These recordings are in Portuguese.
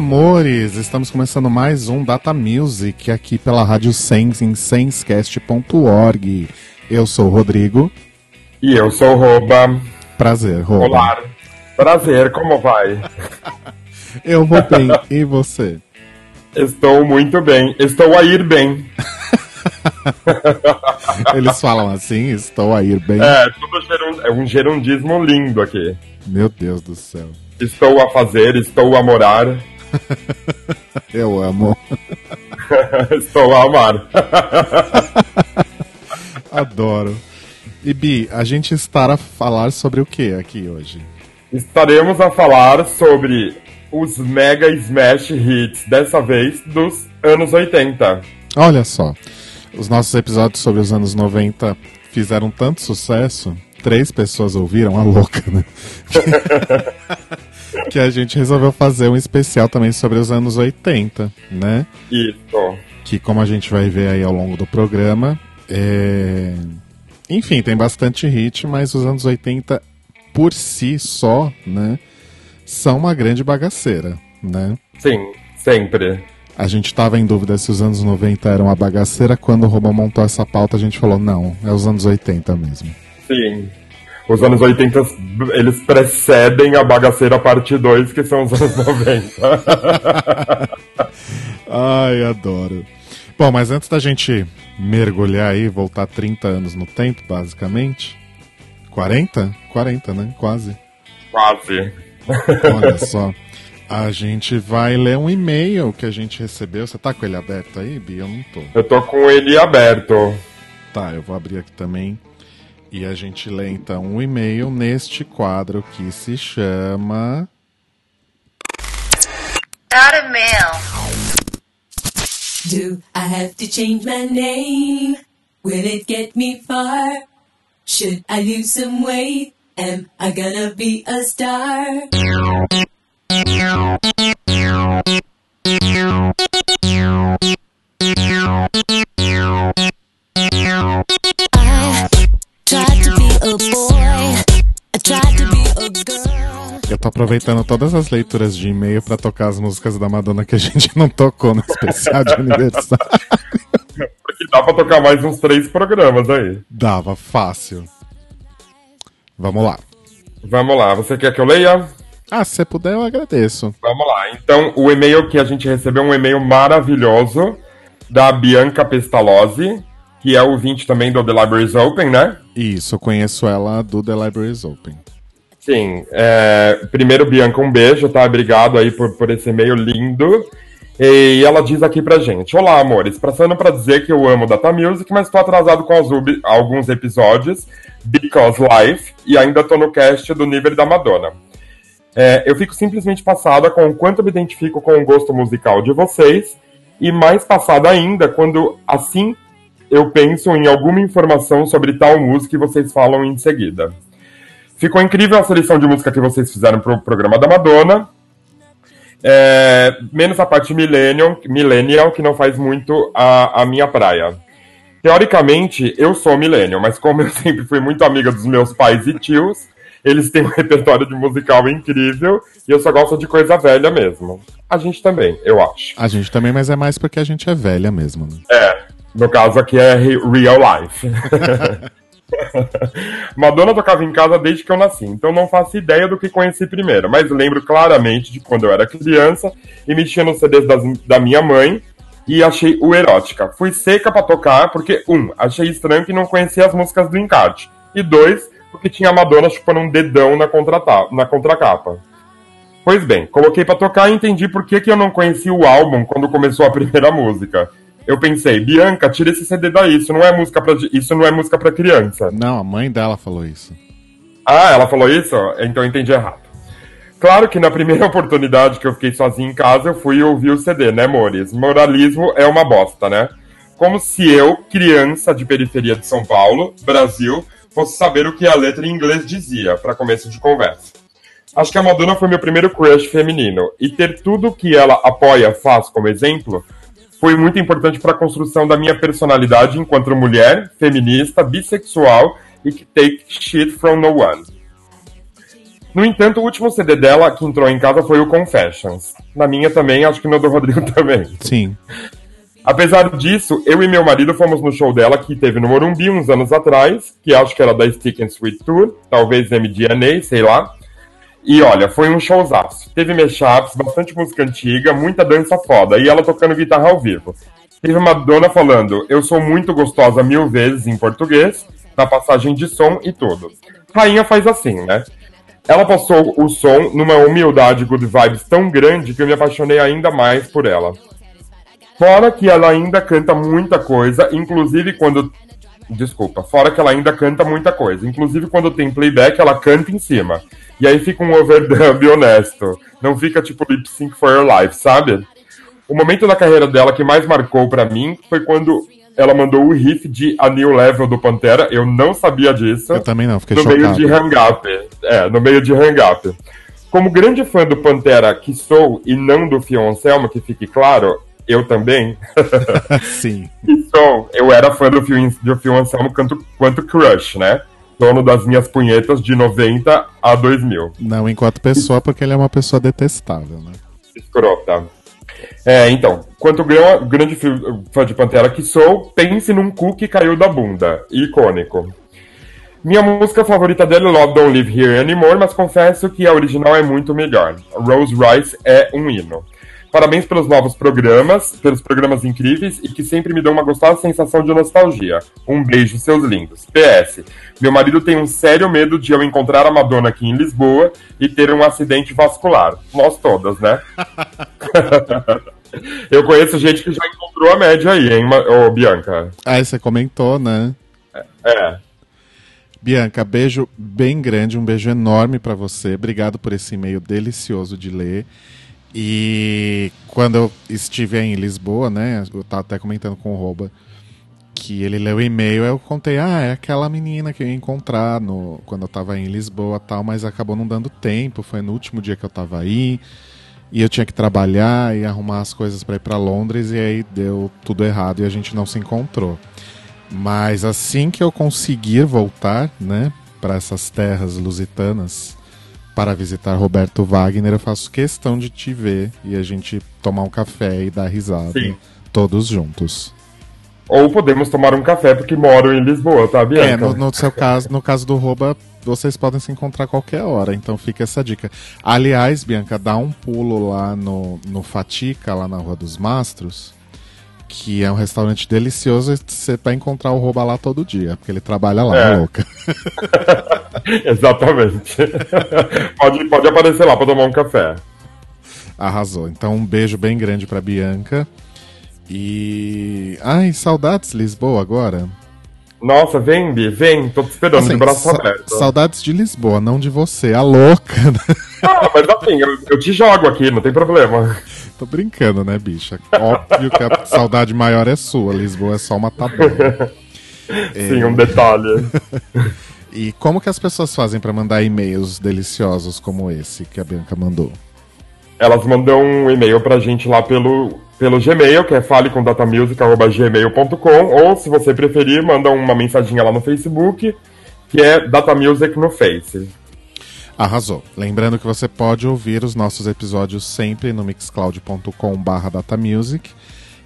amores! Estamos começando mais um Data Music aqui pela Rádio Sens em senscast.org. Eu sou o Rodrigo. E eu sou o Roba. Prazer, Roba. Olá. Prazer, como vai? eu vou bem, e você? Estou muito bem. Estou a ir bem. Eles falam assim, estou a ir bem. É, tudo é um gerundismo lindo aqui. Meu Deus do céu. Estou a fazer, estou a morar. Eu amo. estou a amar. Adoro. E Bi, a gente está a falar sobre o que aqui hoje? Estaremos a falar sobre os mega smash hits, dessa vez dos anos 80. Olha só, os nossos episódios sobre os anos 90 fizeram tanto sucesso, três pessoas ouviram, a louca, né? que a gente resolveu fazer um especial também sobre os anos 80, né? Isso. Que como a gente vai ver aí ao longo do programa, é... enfim, tem bastante hit, mas os anos 80 por si só, né, são uma grande bagaceira, né? Sim, sempre. A gente estava em dúvida se os anos 90 eram uma bagaceira. Quando o Robão montou essa pauta, a gente falou: não, é os anos 80 mesmo. Sim os anos 80 eles precedem a bagaceira parte 2, que são os anos 90. Ai, adoro. Bom, mas antes da gente mergulhar aí, voltar 30 anos no tempo, basicamente. 40? 40, né? Quase. Quase. Olha só. A gente vai ler um e-mail que a gente recebeu. Você tá com ele aberto aí, Bia? Eu não tô. Eu tô com ele aberto. Tá, eu vou abrir aqui também. E a gente lê então um e-mail neste quadro que se chama. Data Mail. Do I have to change my name? Will it get me far? Should I lose some weight? Am I gonna be a star? Tô aproveitando todas as leituras de e-mail para tocar as músicas da Madonna que a gente não tocou no especial de aniversário. Porque dá pra tocar mais uns três programas aí. Dava, fácil. Vamos lá. Vamos lá, você quer que eu leia? Ah, se você puder, eu agradeço. Vamos lá. Então, o e-mail que a gente recebeu é um e-mail maravilhoso da Bianca Pestalozzi, que é ouvinte também do The Libraries Open, né? Isso, eu conheço ela do The Libraries Open. Sim. É, primeiro, Bianca, um beijo, tá? Obrigado aí por, por esse e-mail lindo. E ela diz aqui pra gente: Olá, amores. Passando pra dizer que eu amo Data Music, mas tô atrasado com alguns episódios, because life, e ainda tô no cast do nível da Madonna. É, eu fico simplesmente passada com o quanto me identifico com o gosto musical de vocês, e mais passada ainda quando, assim, eu penso em alguma informação sobre tal música que vocês falam em seguida. Ficou incrível a seleção de música que vocês fizeram pro programa da Madonna. É, menos a parte Millennium, Millennial, que não faz muito a, a minha praia. Teoricamente, eu sou Millennium, mas como eu sempre fui muito amiga dos meus pais e tios, eles têm um repertório de musical incrível e eu só gosto de coisa velha mesmo. A gente também, eu acho. A gente também, mas é mais porque a gente é velha mesmo. Né? É, no caso aqui é real life. Madonna tocava em casa desde que eu nasci, então não faço ideia do que conheci primeiro, mas lembro claramente de quando eu era criança e mexia nos CDs das, da minha mãe e achei o erótica. Fui seca para tocar porque, um, achei estranho que não conhecia as músicas do encarte, e dois, porque tinha a Madonna chupando um dedão na, na contracapa. Pois bem, coloquei para tocar e entendi por que, que eu não conhecia o álbum quando começou a primeira música eu pensei, Bianca, tira esse CD daí, isso não é música para isso não é música para criança. Não, a mãe dela falou isso. Ah, ela falou isso? Então eu entendi errado. Claro que na primeira oportunidade que eu fiquei sozinho em casa, eu fui ouvir o CD, né, amores? Moralismo é uma bosta, né? Como se eu, criança de periferia de São Paulo, Brasil, fosse saber o que a letra em inglês dizia, para começo de conversa. Acho que a Madonna foi meu primeiro crush feminino, e ter tudo que ela apoia, faz como exemplo, foi muito importante para a construção da minha personalidade enquanto mulher, feminista, bissexual e que take shit from no one. No entanto, o último CD dela que entrou em casa foi o Confessions. Na minha também, acho que no do Rodrigo também. Sim. Apesar disso, eu e meu marido fomos no show dela que teve no Morumbi uns anos atrás, que acho que era da Stick and Sweet Tour, talvez MDNA, sei lá. E olha, foi um showzaço. Teve mashups, bastante música antiga, muita dança foda, e ela tocando guitarra ao vivo. Teve uma dona falando, eu sou muito gostosa mil vezes em português, na passagem de som e tudo. Rainha faz assim, né? Ela passou o som numa humildade good vibes tão grande que eu me apaixonei ainda mais por ela. Fora que ela ainda canta muita coisa, inclusive quando. Desculpa, fora que ela ainda canta muita coisa. Inclusive quando tem playback, ela canta em cima. E aí fica um overdub honesto. Não fica tipo lip sync for your life, sabe? O momento da carreira dela que mais marcou para mim foi quando ela mandou o riff de A New Level do Pantera. Eu não sabia disso. Eu também não, fiquei no chocado. meio de Hang Up. É, no meio de Hang Up. Como grande fã do Pantera que sou e não do Fion Anselmo, que fique claro, eu também. Sim. sou, eu era fã do Fion, do Fion Anselmo quanto, quanto crush, né? Dono das minhas punhetas de 90 a 2000. Não enquanto pessoa, porque ele é uma pessoa detestável, né? Escrota. É, então, quanto grão, grande fã de Pantera que sou, pense num cu que caiu da bunda. Icônico. Minha música favorita dele é Love Don't Live Here Anymore, mas confesso que a original é muito melhor. Rose Rice é um hino. Parabéns pelos novos programas, pelos programas incríveis e que sempre me dão uma gostosa sensação de nostalgia. Um beijo, seus lindos. PS. Meu marido tem um sério medo de eu encontrar a Madonna aqui em Lisboa e ter um acidente vascular. Nós todas, né? eu conheço gente que já encontrou a média aí, hein, ô Bianca? Ah, você comentou, né? É. Bianca, beijo bem grande, um beijo enorme para você. Obrigado por esse e-mail delicioso de ler. E quando eu estive em Lisboa, né? Eu tava até comentando com o Roba que ele leu o e-mail, eu contei, ah, é aquela menina que eu ia encontrar no, quando eu tava em Lisboa tal, mas acabou não dando tempo, foi no último dia que eu tava aí, e eu tinha que trabalhar e arrumar as coisas para ir para Londres, e aí deu tudo errado e a gente não se encontrou. Mas assim que eu conseguir voltar, né, para essas terras lusitanas, para visitar Roberto Wagner, eu faço questão de te ver e a gente tomar um café e dar risada, Sim. todos juntos. Ou podemos tomar um café porque moro em Lisboa, tá, Bianca? É, no, no seu caso, no caso do Roba, vocês podem se encontrar a qualquer hora, então fica essa dica. Aliás, Bianca, dá um pulo lá no, no Fatica, lá na Rua dos Mastros, que é um restaurante delicioso e você vai encontrar o Roba lá todo dia, porque ele trabalha lá, É. louca. Exatamente. pode, pode aparecer lá pra tomar um café. Arrasou. Então um beijo bem grande pra Bianca. E. Ai, saudades Lisboa agora. Nossa, vem, Bi, vem, tô te esperando Assim, de braço sa- aberto. Saudades de Lisboa, não de você, a louca. né? Ah, mas assim, eu, eu te jogo aqui, não tem problema. Tô brincando, né, bicha? Óbvio que a saudade maior é sua. Lisboa é só uma tabela. Sim, um detalhe. E como que as pessoas fazem pra mandar e-mails deliciosos como esse que a Bianca mandou? Elas mandam um e-mail pra gente lá pelo, pelo Gmail, que é falecommdatamusic.gmail.com, ou se você preferir, manda uma mensaginha lá no Facebook, que é Datamusic no Face. Arrasou. Lembrando que você pode ouvir os nossos episódios sempre no mixcloud.com.br datamusic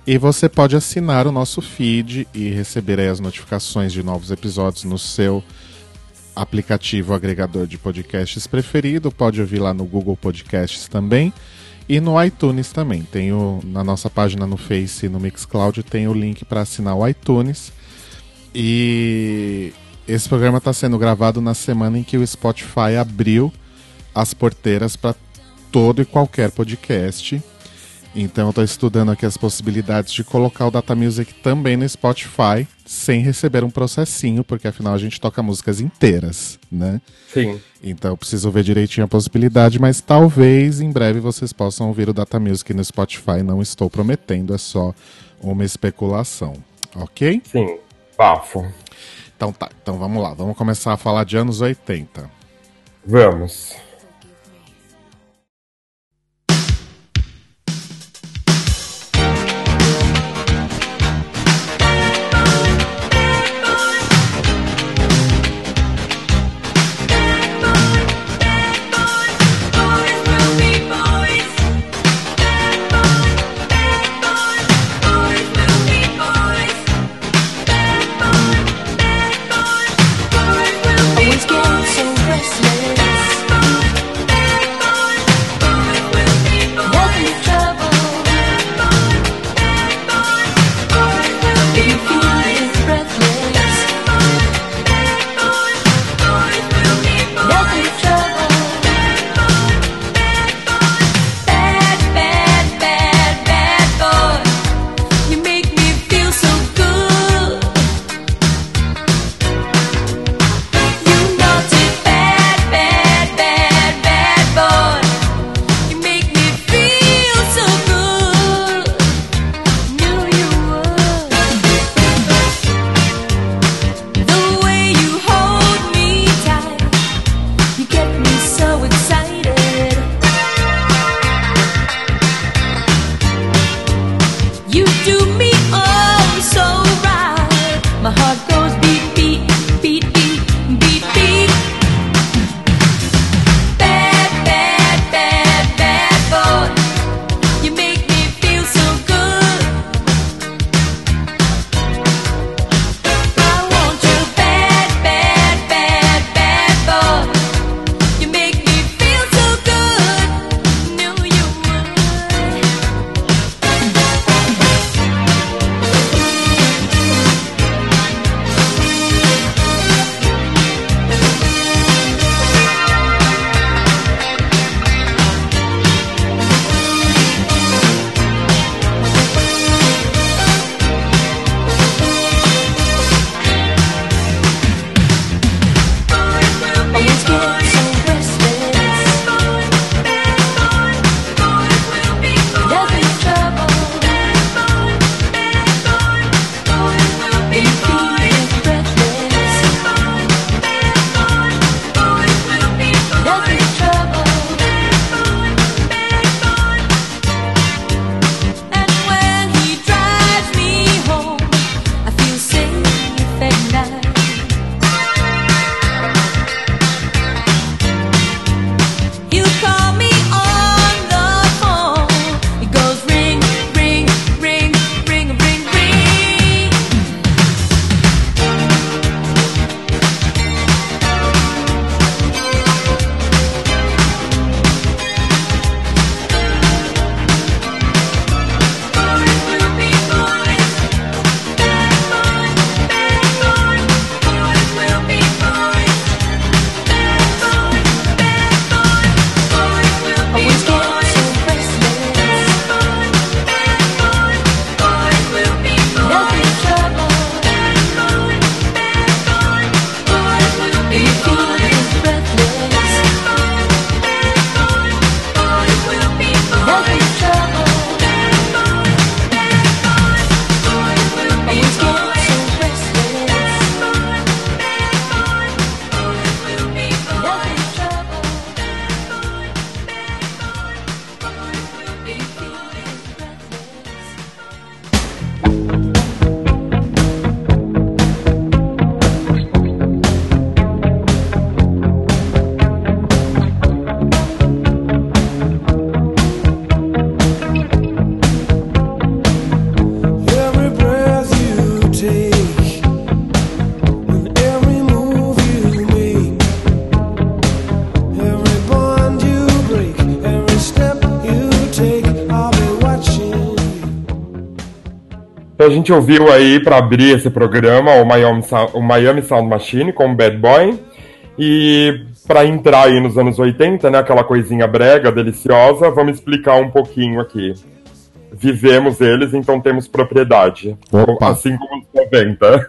e você pode assinar o nosso feed e receber as notificações de novos episódios no seu aplicativo agregador de podcasts preferido. Pode ouvir lá no Google Podcasts também e no iTunes também. Tem o, na nossa página no Face e no Mixcloud tem o link para assinar o iTunes. E esse programa está sendo gravado na semana em que o Spotify abriu as porteiras para todo e qualquer podcast. Então eu tô estudando aqui as possibilidades de colocar o Data Music também no Spotify, sem receber um processinho, porque afinal a gente toca músicas inteiras, né? Sim. Então eu preciso ver direitinho a possibilidade, mas talvez em breve vocês possam ouvir o Data Music no Spotify. Não estou prometendo, é só uma especulação, ok? Sim, bafo. Então tá, então vamos lá, vamos começar a falar de anos 80. Vamos. gente ouviu aí para abrir esse programa o Miami, o Miami Sound Machine com Bad Boy. E para entrar aí nos anos 80, né, aquela coisinha brega, deliciosa, vamos explicar um pouquinho aqui. Vivemos eles, então temos propriedade. Opa. Assim como os 90.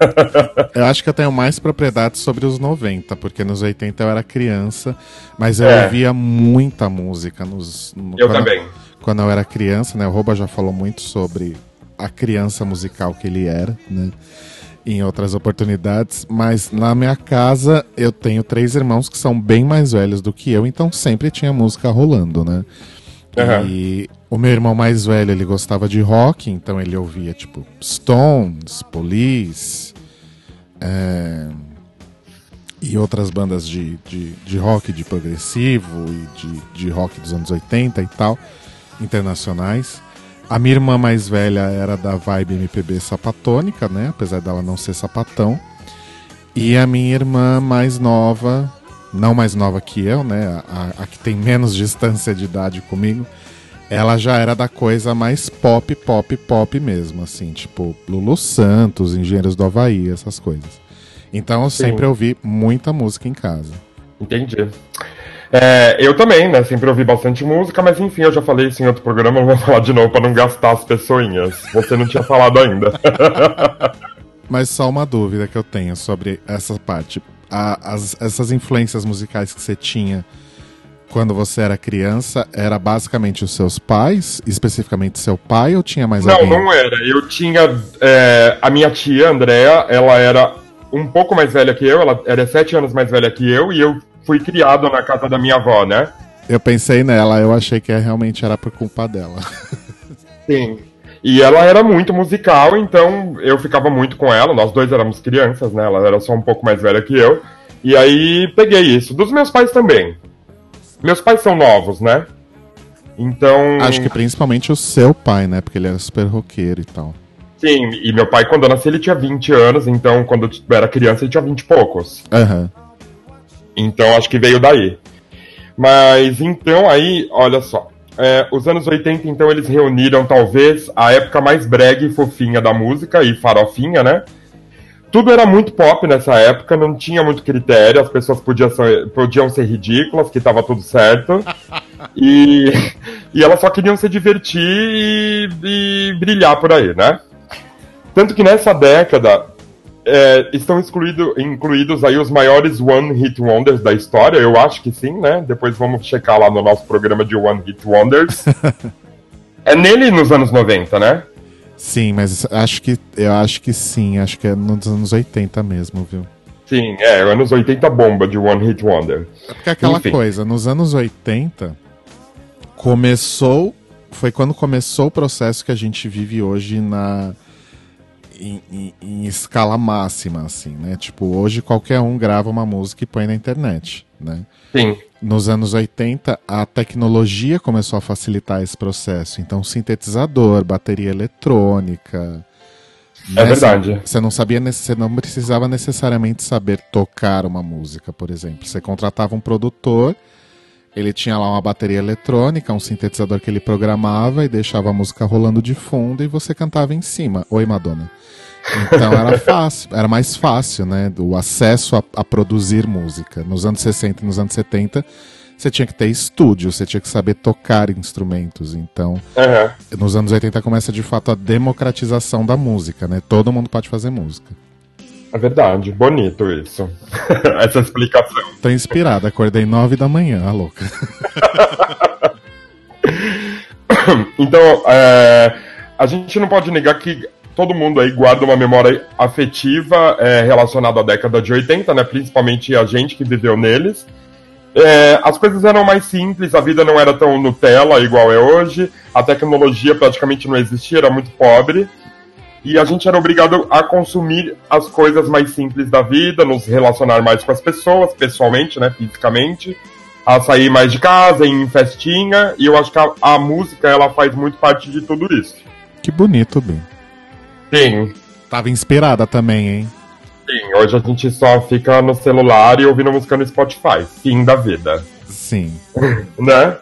eu acho que eu tenho mais propriedade sobre os 90, porque nos 80 eu era criança, mas eu é. ouvia muita música nos. No, eu quando, também. Quando eu era criança, né? O Roba já falou muito sobre a criança musical que ele era, né? Em outras oportunidades, mas na minha casa eu tenho três irmãos que são bem mais velhos do que eu, então sempre tinha música rolando, né? Uhum. E o meu irmão mais velho, ele gostava de rock, então ele ouvia, tipo, Stones, Police, é... e outras bandas de, de, de, rock, de progressivo e de, de rock dos anos 80 e tal, internacionais. A minha irmã mais velha era da vibe MPB sapatônica, né? Apesar dela não ser sapatão. E a minha irmã mais nova, não mais nova que eu, né? A, a que tem menos distância de idade comigo, ela já era da coisa mais pop, pop, pop mesmo, assim, tipo Lulu Santos, Engenheiros do Havaí, essas coisas. Então eu sempre ouvi muita música em casa. Entendi. É, eu também, né? Sempre ouvi bastante música, mas enfim, eu já falei isso em outro programa, não vou falar de novo pra não gastar as pessoinhas. Você não tinha falado ainda. Mas só uma dúvida que eu tenho sobre essa parte. A- as- essas influências musicais que você tinha quando você era criança, era basicamente os seus pais, especificamente seu pai, ou tinha mais não, alguém? não era. Eu tinha. é, a minha tia, Andrea, ela era um pouco mais velha que eu, ela era sete anos mais velha que eu, e eu fui criado na casa da minha avó, né? Eu pensei nela, eu achei que realmente era por culpa dela. Sim. E ela era muito musical, então eu ficava muito com ela. Nós dois éramos crianças, né? Ela era só um pouco mais velha que eu. E aí peguei isso. Dos meus pais também. Meus pais são novos, né? Então. Acho que principalmente o seu pai, né? Porque ele era super roqueiro e tal. Sim, e meu pai, quando eu nasci, ele tinha 20 anos, então quando eu era criança, ele tinha 20 e poucos. Aham. Então acho que veio daí. Mas então aí, olha só. é, os anos 80, então, eles reuniram talvez a época mais brega e fofinha da música e farofinha, né? Tudo era muito pop nessa época, não tinha muito critério, as pessoas podiam ser, podiam ser ridículas, que tava tudo certo. E, e elas só queriam se divertir e, e brilhar por aí, né? Tanto que nessa década é, estão excluído, incluídos aí os maiores One Hit Wonders da história, eu acho que sim, né? Depois vamos checar lá no nosso programa de One Hit Wonders. é nele nos anos 90, né? Sim, mas acho que eu acho que sim, acho que é nos anos 80 mesmo, viu? Sim, é, anos 80 bomba de One Hit Wonder. Porque aquela Enfim. coisa, nos anos 80 começou, foi quando começou o processo que a gente vive hoje na em, em- em escala máxima, assim, né? Tipo, hoje qualquer um grava uma música e põe na internet, né? Sim, Nos anos 80, a tecnologia começou a facilitar esse processo. Então, sintetizador, bateria eletrônica. É né? verdade. Você- não sabia, você não precisava necessariamente saber tocar uma música, por exemplo. Você contratava um produtor, ele tinha lá uma bateria eletrônica, um sintetizador que ele programava e deixava a música rolando de fundo e você cantava em cima. Oi, Madonna. Então era fácil, era mais fácil, né? O acesso a, a produzir música. Nos anos 60 e nos anos 70, você tinha que ter estúdio, você tinha que saber tocar instrumentos. Então, aham. nos anos 80 começa de fato a democratização da música, né? Todo mundo pode fazer música. É verdade, bonito isso. Essa explicação. Tô inspirada, acordei 9 da manhã, a louca. Então, é, a gente não pode negar que todo mundo aí guarda uma memória afetiva é, relacionada à década de 80, né? Principalmente a gente que viveu neles. É, as coisas eram mais simples, a vida não era tão Nutella igual é hoje, a tecnologia praticamente não existia, era muito pobre. E a gente era obrigado a consumir as coisas mais simples da vida, nos relacionar mais com as pessoas, pessoalmente, né, fisicamente, a sair mais de casa, ir em festinha, e eu acho que a, a música, ela faz muito parte de tudo isso. Que bonito, bem. Sim, Tava inspirada também, hein? sim, hoje a gente só fica no celular e ouvindo música no Spotify, fim da vida. Sim. né?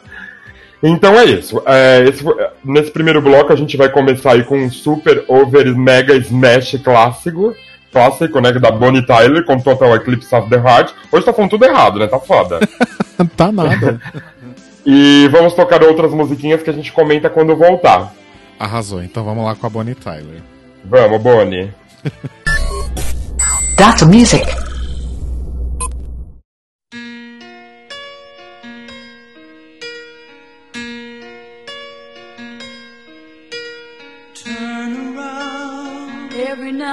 Então é isso. É, esse- nesse primeiro bloco a gente vai começar aí com um super over mega smash clássico. Clássico, né? Da Bonnie Tyler com Total Eclipse of the Heart. Hoje tá falando tudo errado, né? Tá foda. tá nada. e vamos tocar outras musiquinhas que a gente comenta quando voltar. Arrasou. Então vamos lá com a Bonnie Tyler. Vamos, Bonnie. Dr. Music.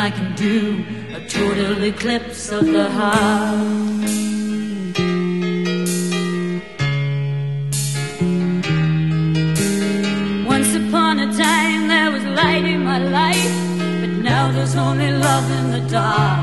I can do a total eclipse of the heart. Once upon a time there was light in my life, but now there's only love in the dark.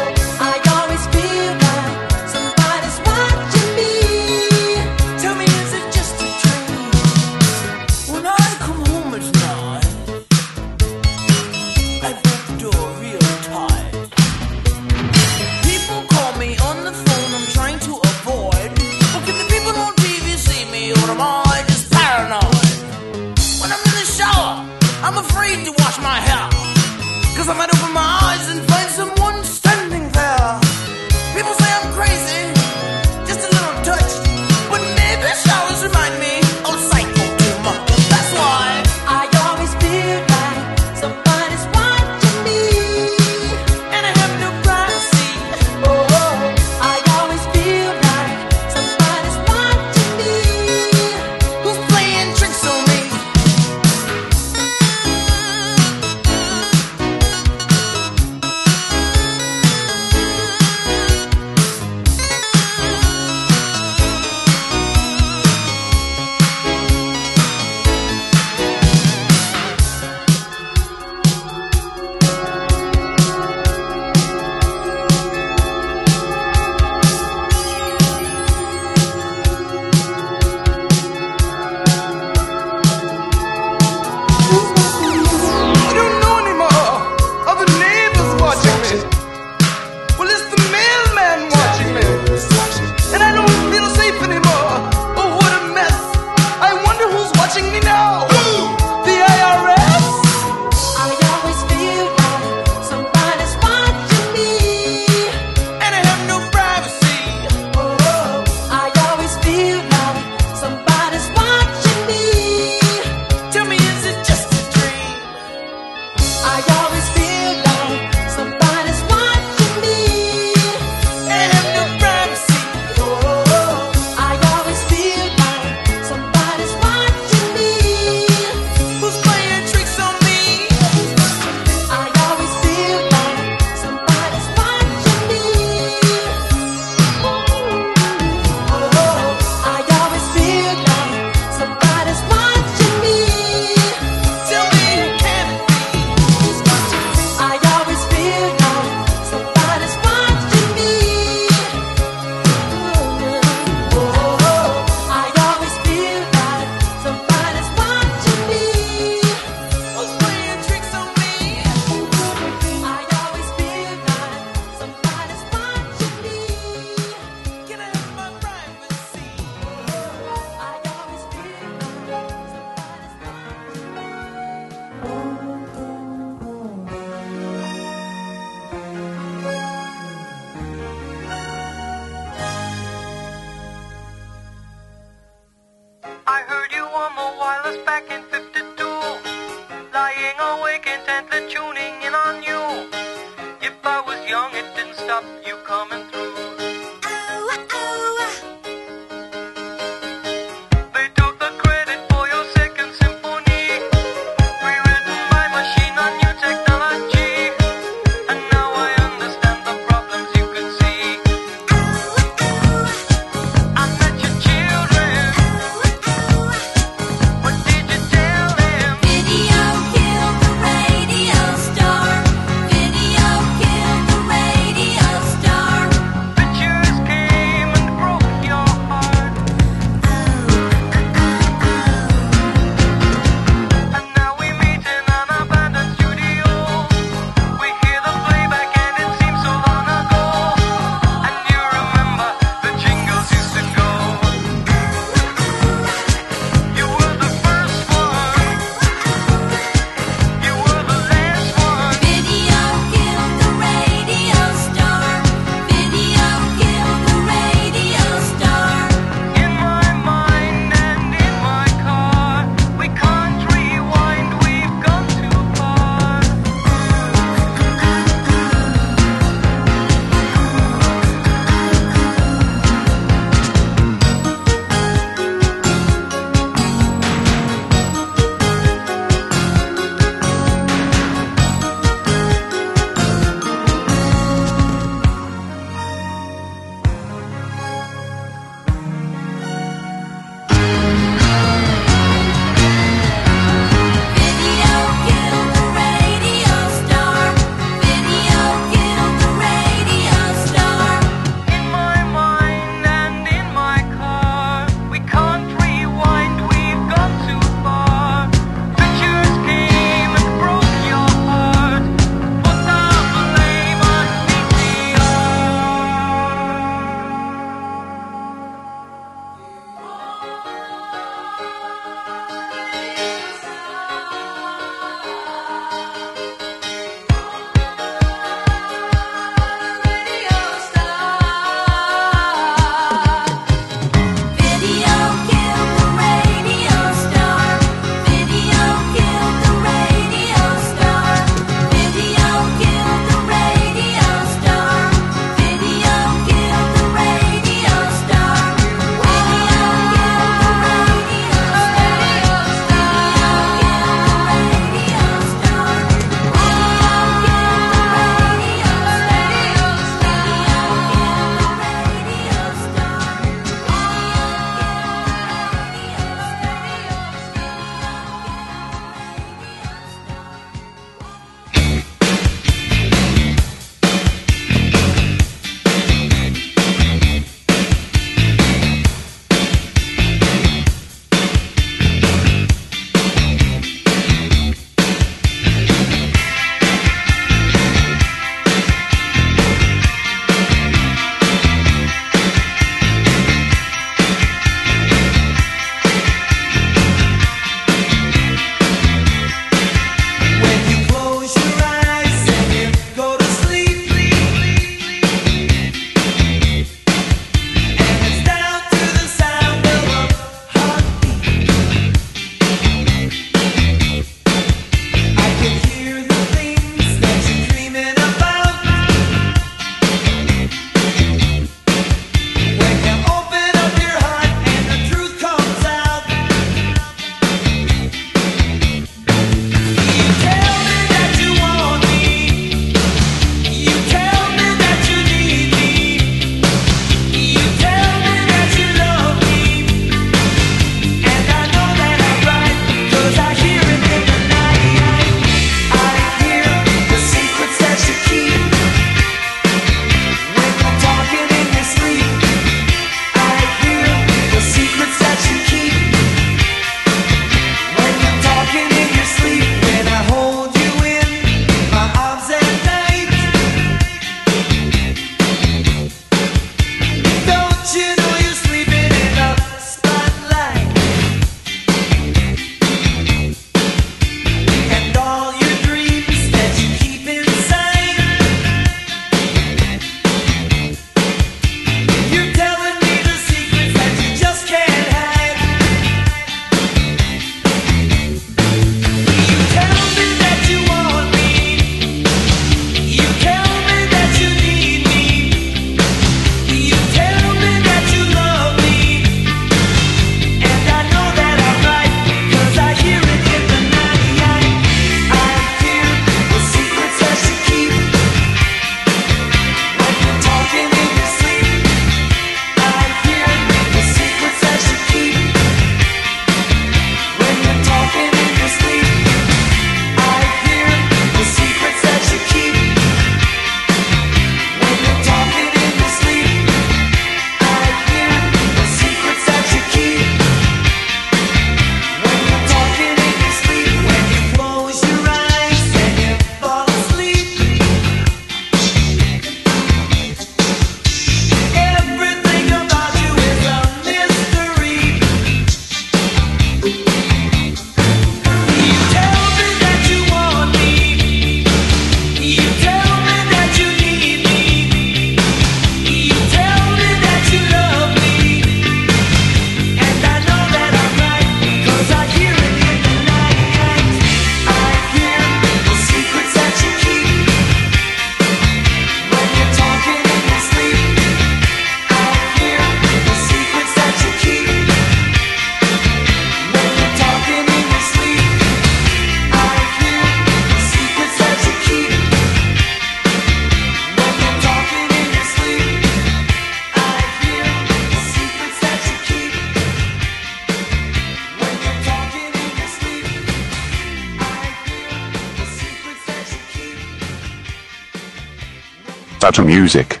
Data Music.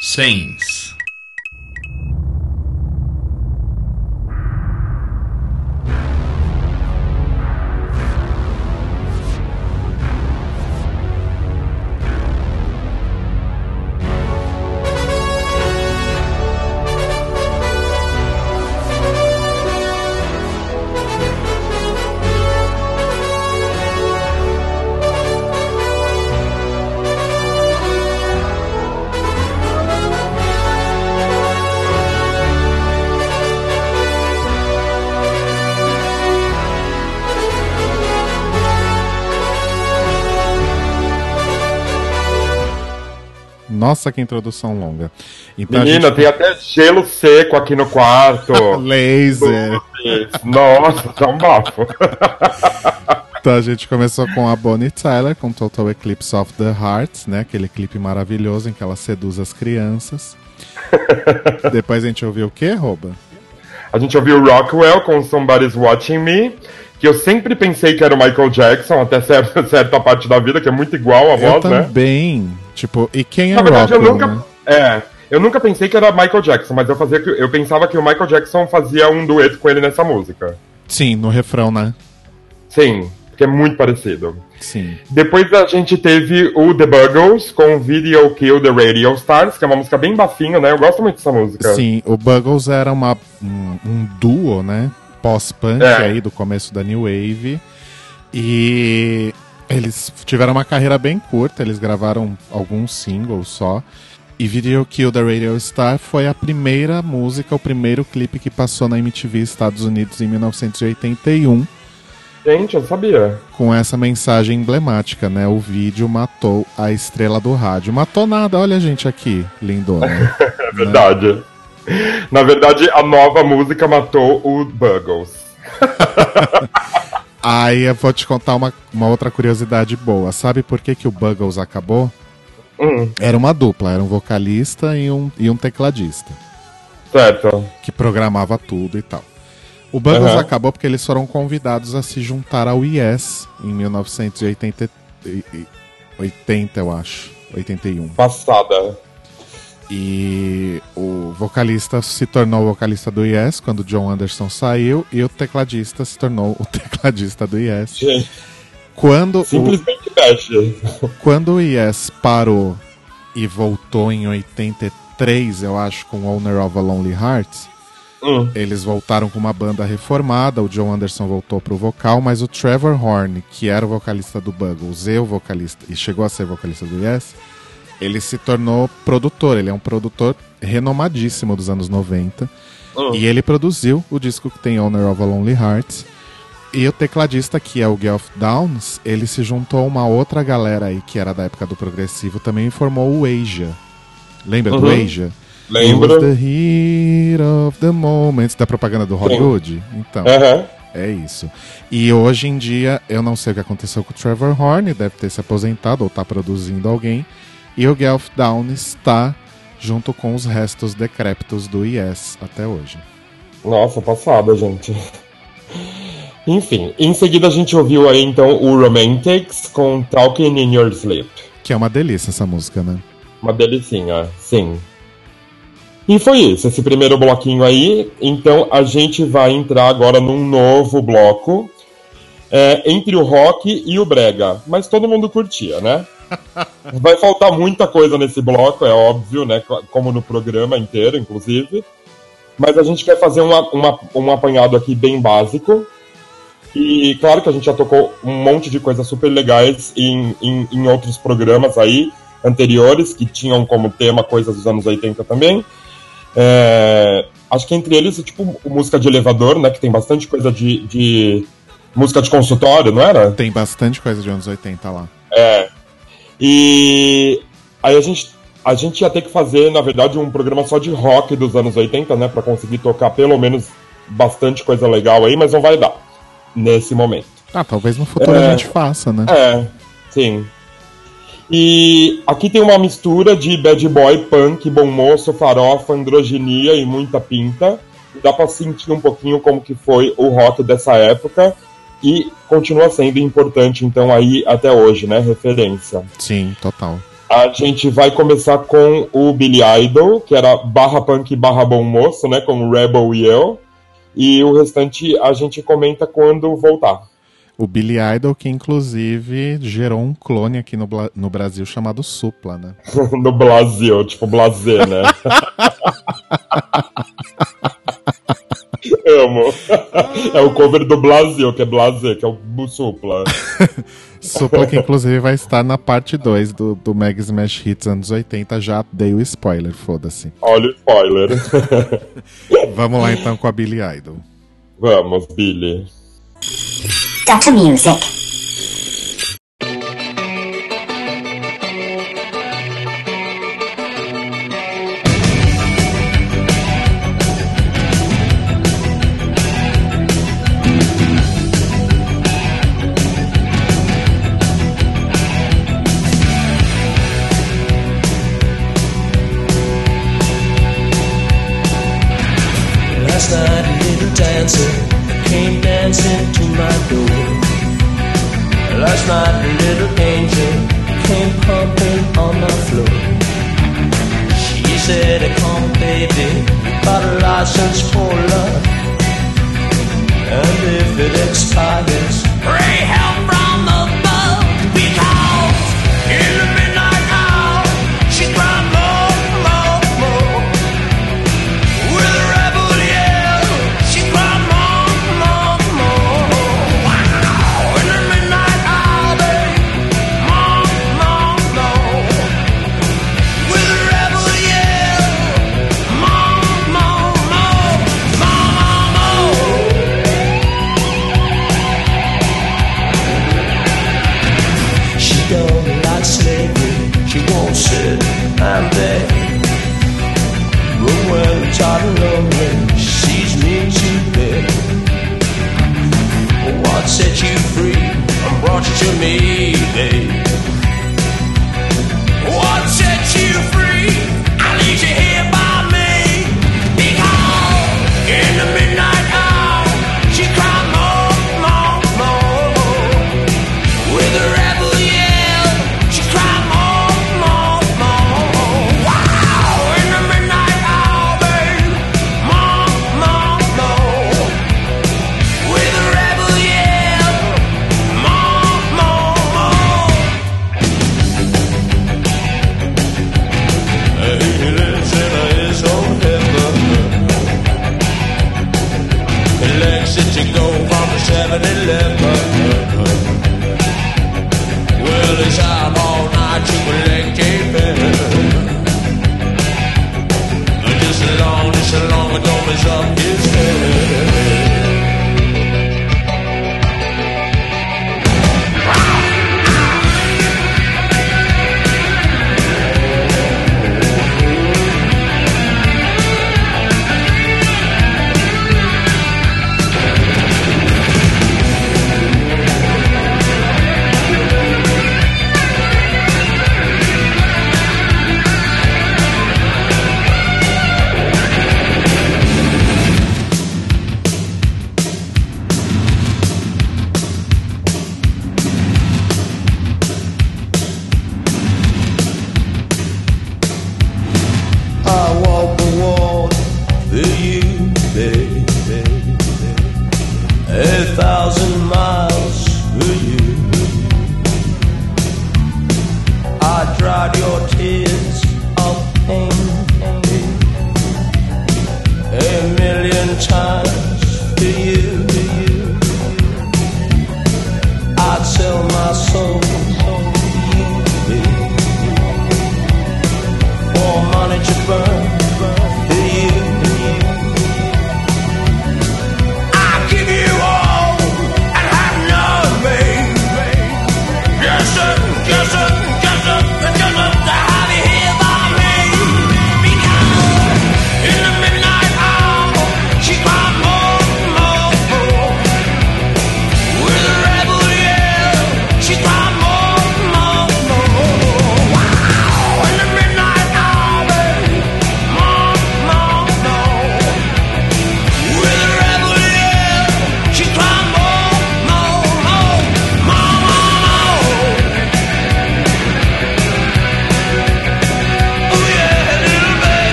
Saints. Nossa, que introdução longa. Então, Menina, gente- tem até gelo seco aqui no quarto. Laser. Nossa, tá um bafo. Então a gente começou com a Bonnie Tyler, com Total Eclipse of the Heart, né? Aquele clipe maravilhoso em que ela seduz as crianças. Depois a gente ouviu o quê, Rouba? A gente ouviu Rockwell com Somebody's Watching Me, que eu sempre pensei que era o Michael Jackson, até certa, certa parte da vida, que é muito igual a Eu voz, né? também. Tipo, e quem é Na verdade, eu nunca. né? É. Eu nunca pensei que era Michael Jackson, mas eu, fazia, eu pensava que o Michael Jackson fazia um dueto com ele nessa música. Sim, no refrão, né? Sim, porque é muito parecido. Sim. Depois a gente teve o The Buggles com Video Kill the Radio Stars, que é uma música bem bafinha, né? Eu gosto muito dessa música. Sim, o Buggles era uma, um, um duo, né? Pós-punk É. aí do começo da New Wave. E eles tiveram uma carreira bem curta, eles gravaram alguns singles só. E Video Kill the Radio Star foi a primeira música, o primeiro clipe que passou na MTV Estados Unidos em 1981, Gente, eu sabia. com essa mensagem emblemática, né? O vídeo matou a estrela do rádio. Matou nada, olha a gente aqui, lindona. É verdade. Na verdade, a nova música matou o Buggles. Aí eu vou te contar uma, uma outra curiosidade boa. Sabe por que, que o Buggles acabou? Hum, Era uma dupla, era um vocalista e um, e um tecladista, certo. que programava tudo e tal. O Buggles Aham. acabou porque eles foram convidados a se juntar ao Yes em 1980, e- e- 80, eu acho. 81. Passada. E o vocalista se tornou o vocalista do Yes quando o John Anderson saiu, e o tecladista se tornou o tecladista do Yes. Gente, Quando o, simplesmente mexe. Quando o Yes parou e voltou em 83, eu acho, com Owner of a Lonely Heart, Hum, eles voltaram com uma banda reformada, o John Anderson voltou pro vocal, mas o Trevor Horn, que era o vocalista do Buggles e o vocalista, e chegou a ser vocalista do Yes, ele se tornou produtor, ele é um produtor renomadíssimo dos anos 90, hum. e ele produziu o disco que tem Owner of a Lonely Heart. E o tecladista, que é o Geoff Downs, ele se juntou a uma outra galera aí que era da época do progressivo também e formou o Asia. Lembra do Uhum. Asia? Lembro. It was the heat of the moment. Da propaganda do Hollywood? Então, Aham. é isso. E hoje em dia, eu não sei o que aconteceu com o Trevor Horn, deve ter se aposentado ou tá produzindo alguém. E o Geoff Downs está junto com os restos decrépitos do Yes até hoje. Nossa, passada, gente. Enfim, em seguida a gente ouviu aí então o Romantics com Talking in Your Sleep. Que é uma delícia essa música, né? Uma delicinha, sim. E foi isso, esse primeiro bloquinho aí. Então a gente vai entrar agora num novo bloco é, entre o rock e o brega. Mas todo mundo curtia, né? Vai faltar muita coisa nesse bloco, é óbvio, né? co- Como no programa inteiro, inclusive. Mas a gente quer fazer uma, uma- um apanhado aqui bem básico. E claro que a gente já tocou um monte de coisas super legais em, em, em outros programas aí anteriores, que tinham como tema coisas dos anos 80 também. É, acho que entre eles, tipo, música de elevador, né? Que tem bastante coisa de, de música de consultório, não era? Tem bastante coisa de anos 80 lá. É. E aí a gente, a gente ia ter que fazer, na verdade, um programa só de rock dos anos 80, né? Pra conseguir tocar pelo menos bastante coisa legal aí, mas não vai dar nesse momento. Ah, talvez no futuro É. a gente faça, né? É, sim. E aqui tem uma mistura de bad boy, punk, bom moço, farofa, androginia e muita pinta. Dá pra sentir um pouquinho como que foi o rock dessa época e continua sendo importante, então, aí até hoje, né? Referência. Sim, total. A gente vai começar com o Billy Idol, que era barra punk barra bom moço, né? Como Rebel e eu. E o restante a gente comenta quando voltar. O Billy Idol, que inclusive gerou um clone aqui no, no Brasil chamado Supla, né? no Brasil, tipo Blazer, né? Amo. É o cover do Brasil, que é Blazer, que é o Supla. Supla que inclusive vai estar na parte 2 do, do Mag Smash Hits anos 80, já dei o spoiler, foda-se. Olha o spoiler. Vamos lá então com a Billy Idol. Vamos, Billy. Stutter Music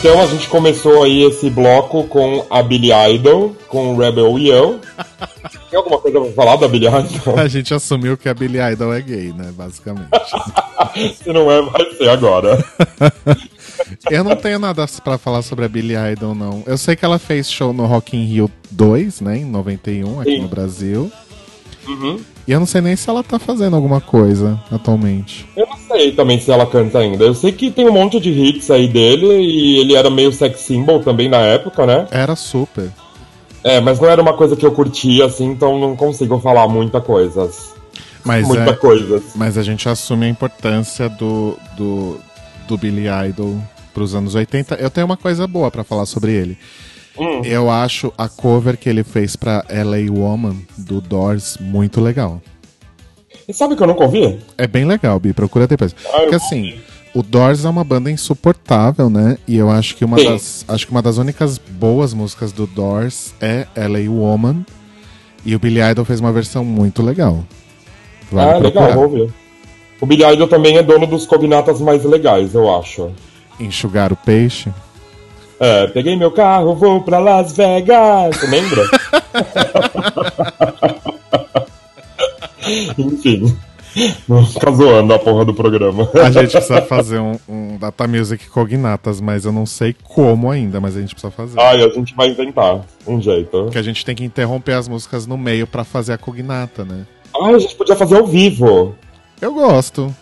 Então a gente começou aí esse bloco com a Billy Idol, com Rebel Yell. Tem alguma coisa pra falar da Billy Idol? A gente assumiu que a Billy Idol é gay, né? Basicamente. Se não é, vai ser agora. Eu não tenho nada pra falar sobre a Billy Idol, não. Eu sei que ela fez show no Rock in Rio 2, né? Em 91, aqui Sim. no Brasil. Uhum. E eu não sei nem se ela tá fazendo alguma coisa atualmente. Eu não sei também se ela canta ainda. Eu sei que tem um monte de hits aí dele e ele era meio sex symbol também na época, né? Era super. É, mas não era uma coisa que eu curtia, assim, então não consigo falar muita coisa. Mas muita é- coisa. Mas a gente assume a importância do, do, do Billy Idol pros anos 80, eu tenho uma coisa boa pra falar sobre ele. Hum. Eu acho a cover que ele fez pra LA Woman do Doors muito legal. E sabe que eu nunca ouvi? É bem legal, Bi, procura depois. Ah, Porque assim, o Doors é uma banda insuportável, né? E eu acho que uma Sim. das acho que uma das únicas boas músicas do Doors é LA Woman. E o Billy Idol fez uma versão muito legal. Vale ah, legal, procurar. vou ouvir. O Billy Idol também é dono dos cognatas mais legais, eu acho. Enxugar o peixe. É, peguei meu carro, vou pra Las Vegas. Lembra? Enfim. Não fica zoando a porra do programa. A gente precisa fazer um, um Data Music Cognatas, mas eu não sei como ainda, mas a gente precisa fazer. Ai, a gente vai inventar um jeito. Porque a gente tem que interromper as músicas no meio pra fazer a cognata, né? Ai, a gente podia fazer ao vivo. Eu gosto.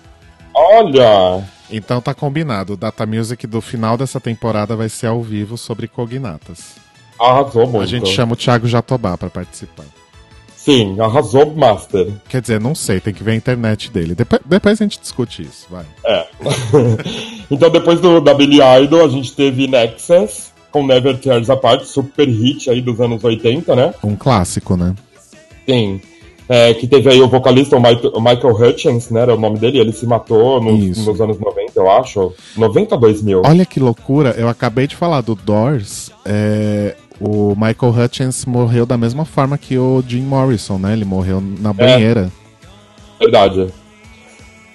Olha! Então tá combinado. O Data Music do final dessa temporada vai ser ao vivo sobre cognatas. Arrasou muito. A gente chama o Thiago Jatobá pra participar. Sim, arrasou Master. Quer dizer, não sei, tem que ver a internet dele. Depois, depois a gente discute isso, vai. É. então depois do, da Billy Idol, a gente teve Nexus com Never Tears Apart, super hit aí dos anos 80, né? Um clássico, né? Sim. É, que teve aí o vocalista, o Michael, o Michael Hutchins, né? Era o nome dele, ele se matou nos, nos anos 90, eu acho. 90 ou 2000? Olha que loucura, eu acabei de falar do Doors. é, o Michael Hutchins morreu da mesma forma que o Jim Morrison, né? Ele morreu na banheira. Verdade.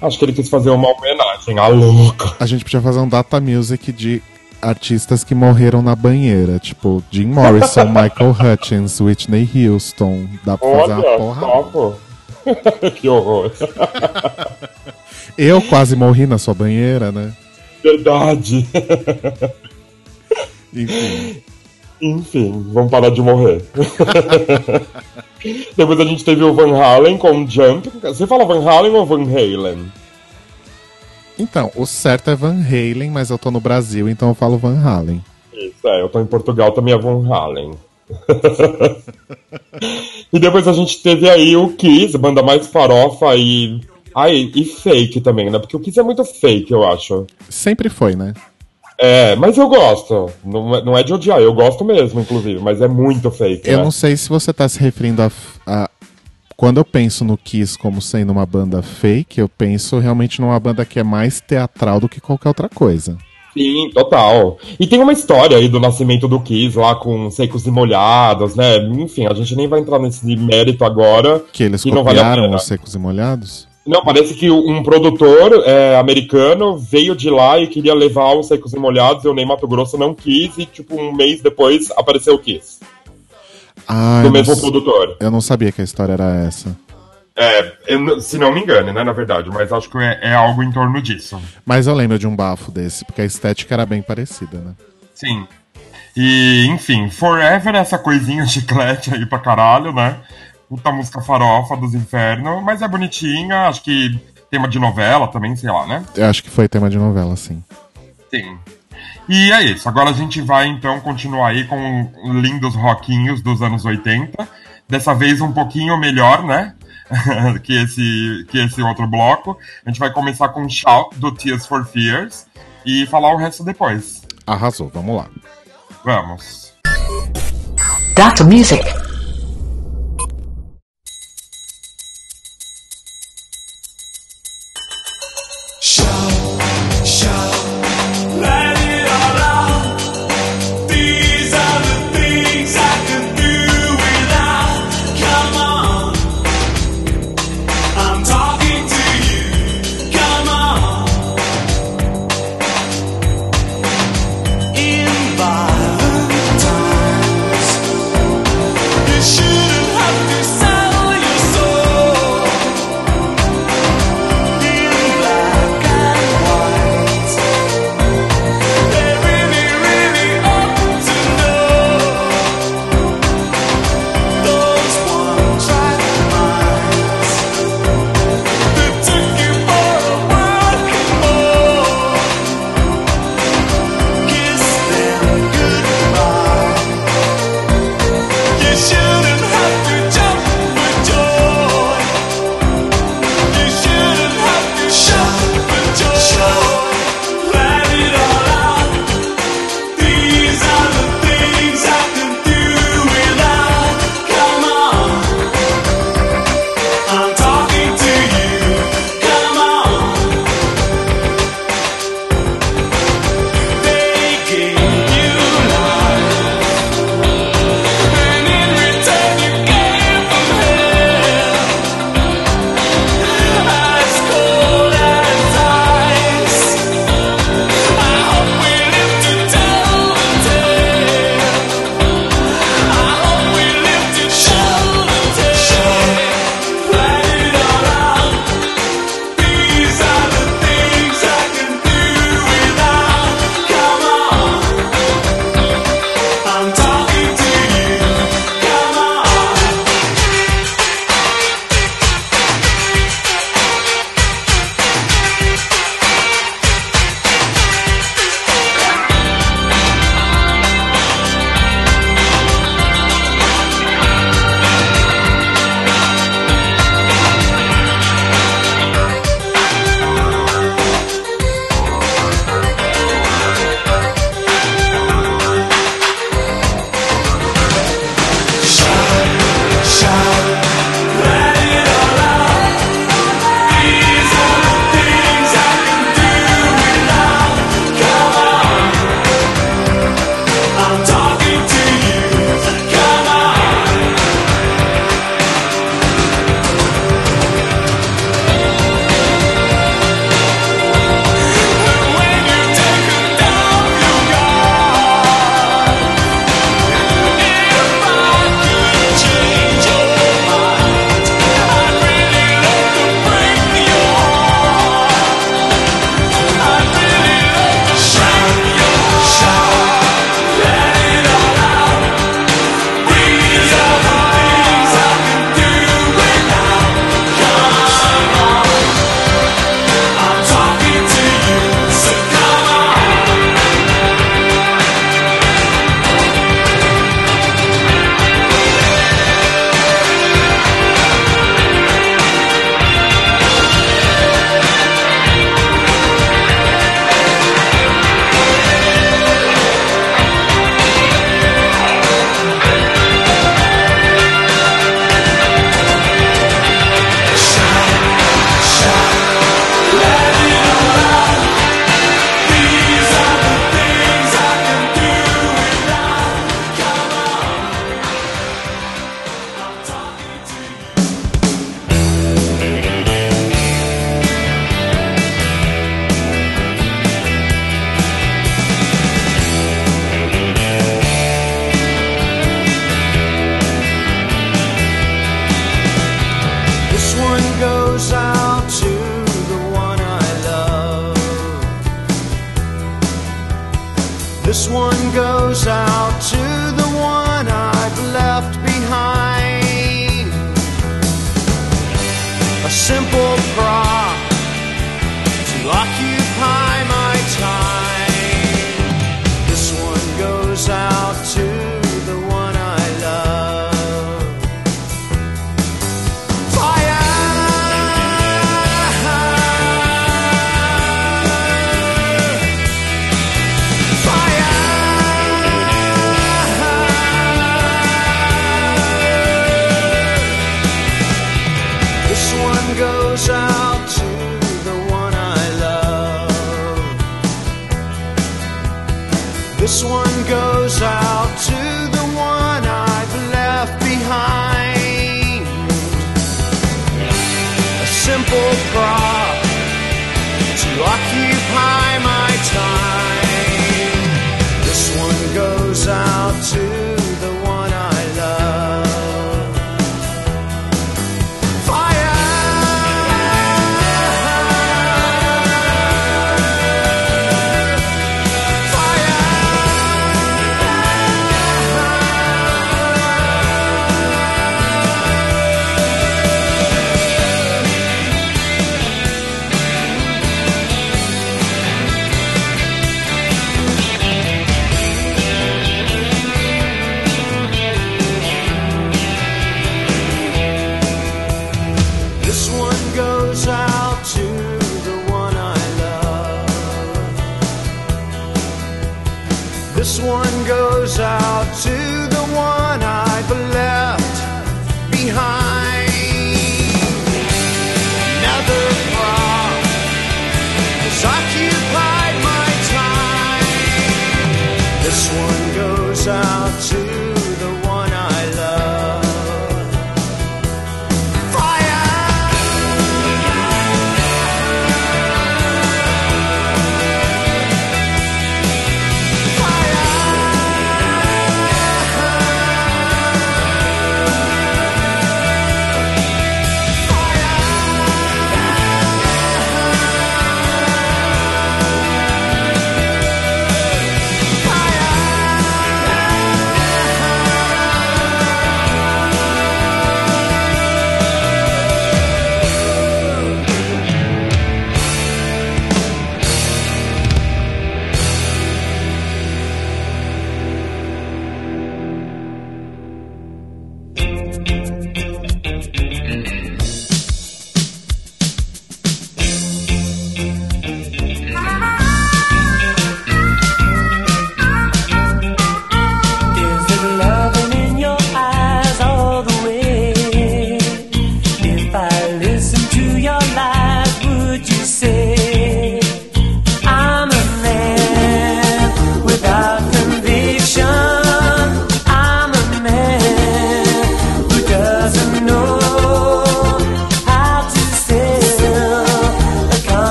Acho que ele quis fazer uma homenagem à louca. A gente podia fazer um data music de artistas que morreram na banheira. Tipo, Jim Morrison, Michael Hutchins, Whitney Houston. Dá pra fazer uma porra. topo. que horror. Eu quase morri na sua banheira, né? Verdade. Enfim. Enfim, vamos parar de morrer. Depois a gente teve o Van Halen com Jump. Você fala Van Halen ou Van Halen? Então, o certo é Van Halen, mas eu tô no Brasil, então eu falo Van Halen. Isso, é, eu tô em Portugal, também é Van Halen. e depois a gente teve aí o Kiss, banda mais farofa e. Ai, e fake também, né? Porque o Kiss é muito fake, eu acho. Sempre foi, né? É, mas eu gosto. Não é, não é de odiar, eu gosto mesmo, inclusive, mas é muito fake. Eu né? não sei se você tá se referindo a, a- Quando eu penso no Kiss como sendo uma banda fake, eu penso realmente numa banda que é mais teatral do que qualquer outra coisa. Sim, total. E tem uma história aí do nascimento do Kiss lá com secos e molhados, né? Enfim, a gente nem vai entrar nesse mérito agora. Que eles E vale a copiaram pena. os secos e molhados? Não, parece que um produtor é, americano veio de lá e queria levar os secos e molhados e o Ney Mato Grosso não quis e, tipo, um mês depois apareceu o Kiss. Ah, do mesmo não, produtor. eu não sabia que a história era essa. É, eu se não me engane, né, na verdade, mas acho que é, é algo em torno disso. Mas eu lembro de um bafo desse, porque a estética era bem parecida, né? Sim. E, enfim, Forever é essa coisinha chiclete aí pra caralho, né? Puta música farofa dos infernos, mas é bonitinha, acho que tema de novela também, sei lá, né? Eu acho que foi tema de novela, sim. Sim. E é isso. Agora a gente vai então continuar aí com lindos rockinhos dos anos 80. Dessa vez um pouquinho melhor, né? que, esse, que esse outro bloco. A gente vai começar com Shout do Tears for Fears e falar o resto depois. Arrasou, vamos lá. Vamos. Data Music.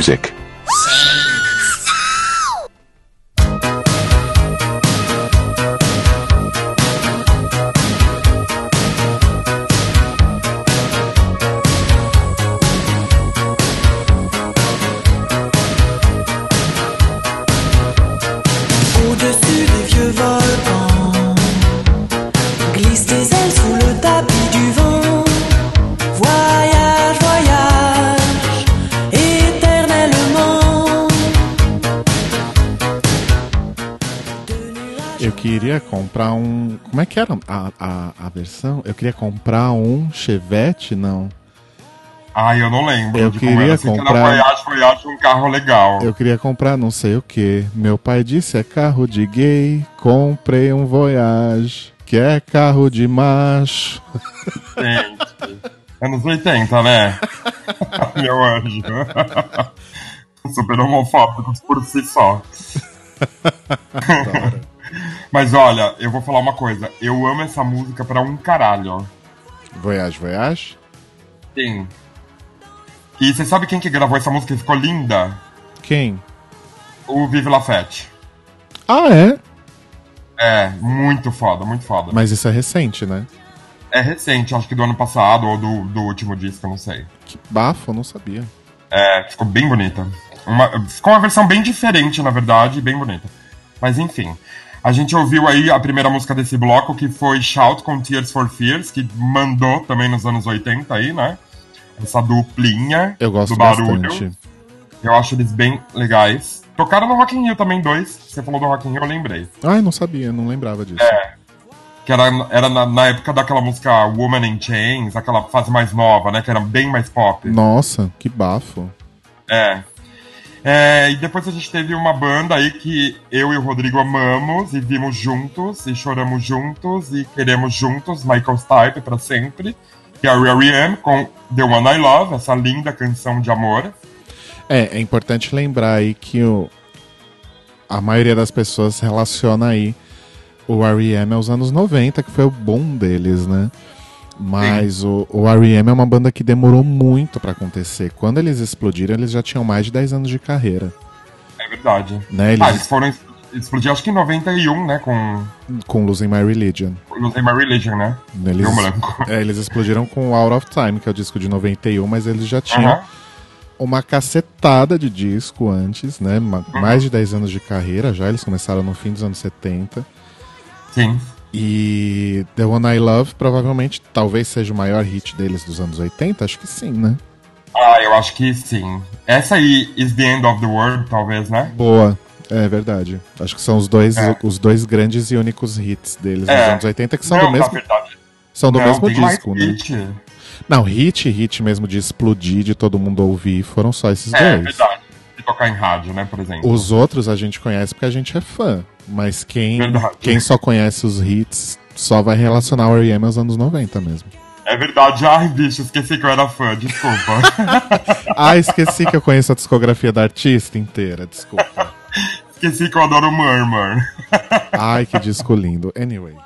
Music. Versão? Eu queria comprar um Chevette, não. Ai, eu não lembro. Eu queria que comprar- Voyage, Voyage, um carro legal. Eu queria comprar não sei o que. Meu pai disse é carro de gay. Comprei um Voyage, que é carro de macho. Gente, anos 80, né? Meu anjo. Super homofóbicos por si só. Mas olha, eu vou falar uma coisa. Eu amo essa música pra um caralho. Voyage, Voyage? Sim. E você sabe quem que gravou essa música e ficou linda? Quem? O Vive Lafette. Ah, é? É, muito foda, muito foda. Mas isso é recente, né? É recente, acho que do ano passado ou do, do último disco, eu não sei. Que bafo, eu não sabia. É, ficou bem bonita. Uma, ficou uma versão bem diferente, na verdade, bem bonita. Mas enfim. A gente ouviu aí a primeira música desse bloco, que foi Shout com Tears for Fears, que mandou também nos anos 80 aí, né? Essa duplinha Eu gosto do barulho. bastante. Eu acho eles bem legais. Tocaram no Rock in Rio também, dois. Você falou do Rock in Rio, eu lembrei. Ai, não sabia, não lembrava disso. É. Que era, era na, na época daquela música Woman in Chains, aquela fase mais nova, né? Que era bem mais pop. Nossa, que bafo. É. É, e depois a gente teve uma banda aí que eu e o Rodrigo amamos e vimos juntos e choramos juntos e queremos juntos Michael Stipe pra sempre, que é a R.E.M. com The One I Love, essa linda canção de amor. É, é importante lembrar aí que o, a maioria das pessoas relaciona aí o R.E.M. aos anos 90, que foi o boom deles, né? Mas o, o R.E.M. é uma banda que demorou muito pra acontecer. Quando eles explodiram, eles já tinham mais de 10 anos de carreira. É verdade. Né, eles- Ah, eles foram explodir acho que em 91, né? Com Com Losing My Religion. Losing My Religion, né? Eles, é, eles explodiram com Out of Time, que é o disco de 91, mas eles já tinham Aham. uma cacetada de disco antes, né? Ma- Mais de 10 anos de carreira já, eles começaram no fim dos anos 70. Sim. E The One I Love provavelmente talvez seja o maior hit deles dos anos 80, acho que sim, né? Ah, eu acho que sim. Essa aí, Is the End of the World, talvez, né? Boa. É verdade. Acho que são os dois, É. os dois grandes e únicos hits deles É. dos anos 80 que são Não, do mesmo são do Não, mesmo disco, né? hit. Não, hit, hit mesmo de explodir, de todo mundo ouvir, foram só esses É, dois. verdade. De tocar em rádio, né, por exemplo. Os outros a gente conhece porque a gente é fã. Mas quem, Verdade. quem só conhece os hits só vai relacionar o R.E.M. aos anos 90 mesmo. É verdade. Ai, bicho, esqueci que eu era fã, desculpa. Ah, esqueci que eu conheço a discografia da artista inteira, desculpa. esqueci que eu adoro Murmur. Ai, que disco lindo. Anyway.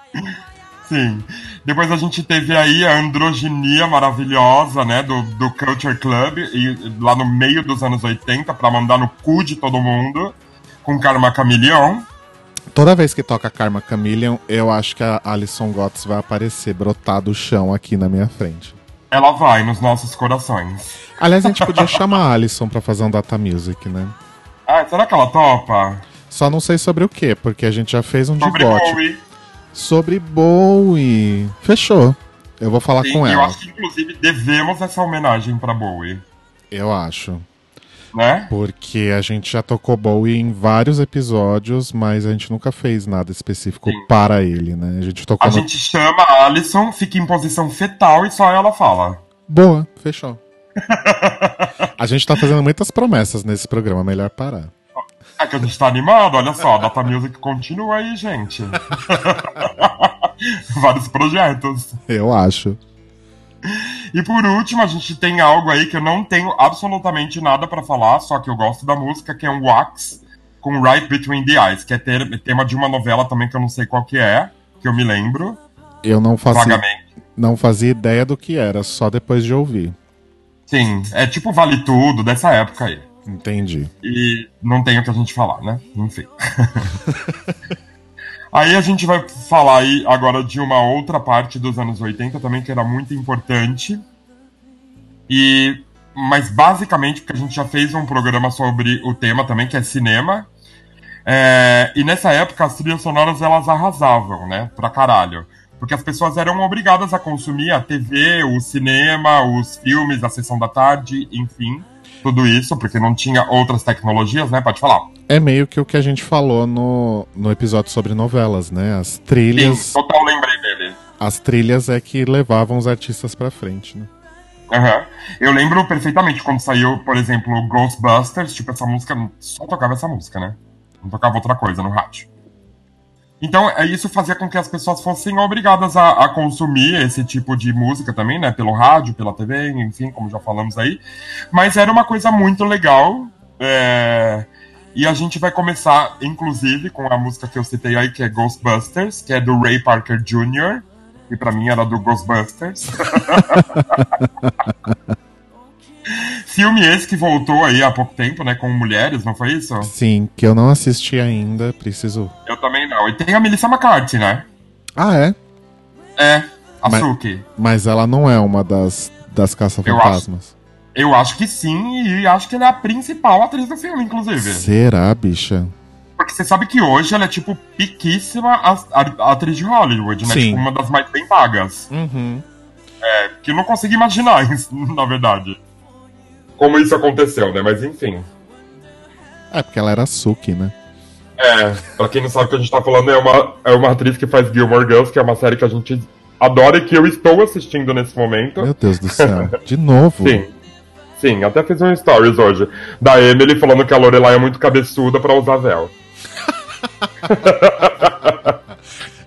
Sim. Depois a gente teve aí a androginia maravilhosa, né, do, do Culture Club, e, lá no meio dos anos 80, pra mandar no cu de todo mundo, com Karma Chameleon. Toda vez que toca Karma Chameleon, eu acho que a Alison Gotts vai aparecer, brotar do chão aqui na minha frente. Ela vai nos nossos corações. Aliás, a gente podia chamar a Alison pra fazer um Data Music, né? Ah, será que ela topa? Só não sei sobre o que, porque a gente já fez um de Sobre gótico. Bowie. Sobre Bowie. Fechou. Eu vou falar Sim, com eu ela. acho que, inclusive, devemos essa homenagem pra Bowie, Eu acho. Né? Porque a gente já tocou Bowie em vários episódios, mas a gente nunca fez nada específico para ele, né? A gente tocou A no... gente chama a Alison, fica em posição fetal e só ela fala. Boa, fechou. a gente tá fazendo muitas promessas nesse programa, melhor parar. É que a gente tá animado, olha só, a Data Music continua aí, gente. Vários projetos. Eu acho. E por último, a gente tem algo aí que eu não tenho absolutamente nada pra falar, só que eu gosto da música, que é um Wax com Right Between the Eyes, que é ter- tema de uma novela também que eu não sei qual que é, que eu me lembro. Eu não fazia, Vagamente. não fazia ideia do que era, só depois de ouvir. Sim, é tipo Vale Tudo, dessa época aí. Entendi. E não tem o que a gente falar, né? Enfim. aí a gente vai falar aí agora de uma outra parte dos anos 80 também que era muito importante. E mas basicamente porque a gente já fez um programa sobre o tema também que é cinema. É, e nessa época as trilhas sonoras elas arrasavam, né? Pra caralho. Porque as pessoas eram obrigadas a consumir a TV, o cinema, os filmes, a sessão da tarde, enfim. tudo isso, porque não tinha outras tecnologias, né? Pode falar. É meio que o que a gente falou no, no episódio sobre novelas, né? As trilhas. Sim, total lembrei dele. As trilhas é que levavam os artistas pra frente, né? Aham. Eu lembro perfeitamente quando saiu, por exemplo, Ghostbusters, tipo, essa música, só tocava essa música, né? Não tocava outra coisa no rádio. Então, é, isso fazia com que as pessoas fossem obrigadas a, a consumir esse tipo de música também, né? Pelo rádio, pela TV, enfim, como já falamos aí. Mas era uma coisa muito legal. é, E a gente vai começar, inclusive, com a música que eu citei aí, que é Ghostbusters, que é do Ray Parker Jr., que pra mim era do Ghostbusters. Filme esse que voltou aí há pouco tempo, né? Com mulheres, não foi isso? Sim, que eu não assisti ainda, preciso. Eu também não. E tem a Melissa McCarthy, né? Ah, é? É, a Mas- Suki. Mas ela não é uma das, das caça-fantasmas. Eu acho que sim, e acho que ela é a principal atriz do filme, inclusive. Será, bicha? Porque você sabe que hoje ela é, tipo, piquíssima atriz de Hollywood, né? Sim. Tipo, uma das mais bem pagas. Uhum. É, que eu não consigo imaginar isso, na verdade. Como isso aconteceu, né? Mas enfim. É, porque ela era Suki, né? É, pra quem não sabe o que a gente tá falando, é uma, é uma atriz que faz Gilmore Girls, que é uma série que a gente adora e que eu estou assistindo nesse momento. Meu Deus do céu. De novo. Sim. Sim, até fiz um stories hoje da Emily falando que a Lorelai é muito cabeçuda pra usar véu.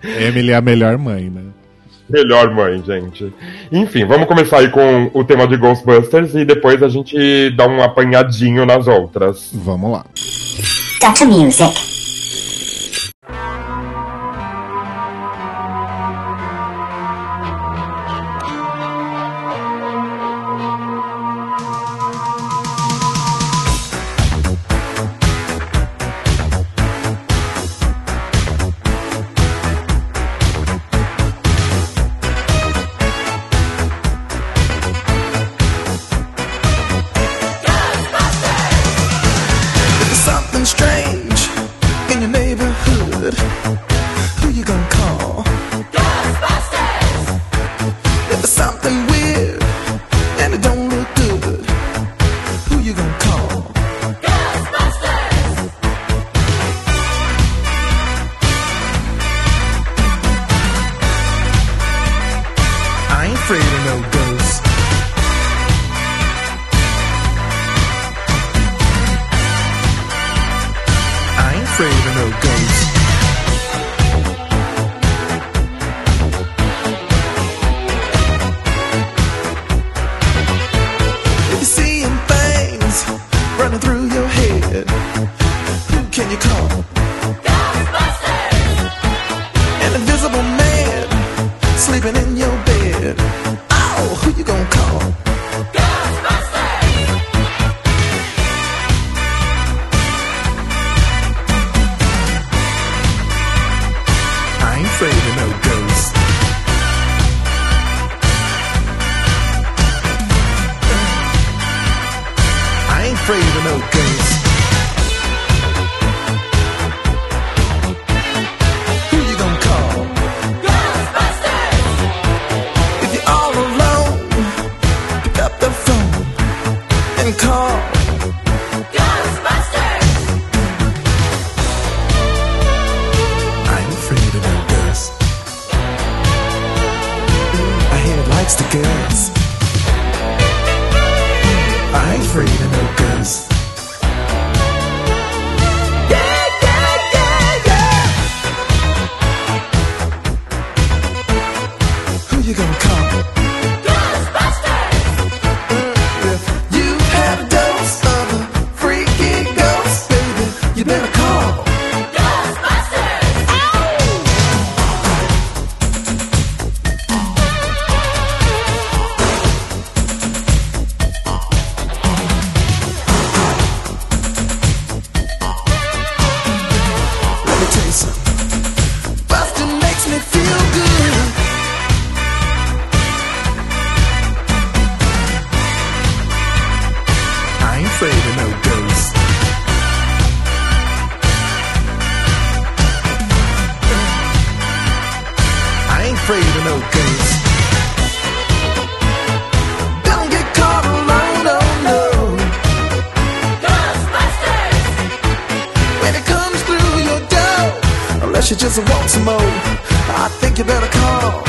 Emily é a melhor mãe, né? Melhor mãe, gente. Enfim, vamos começar aí com o tema de Ghostbusters e depois a gente dá um apanhadinho nas outras. Vamos lá. Dr. Music. she just wants some more. I think you better call.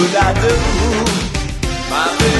Could I do? My baby's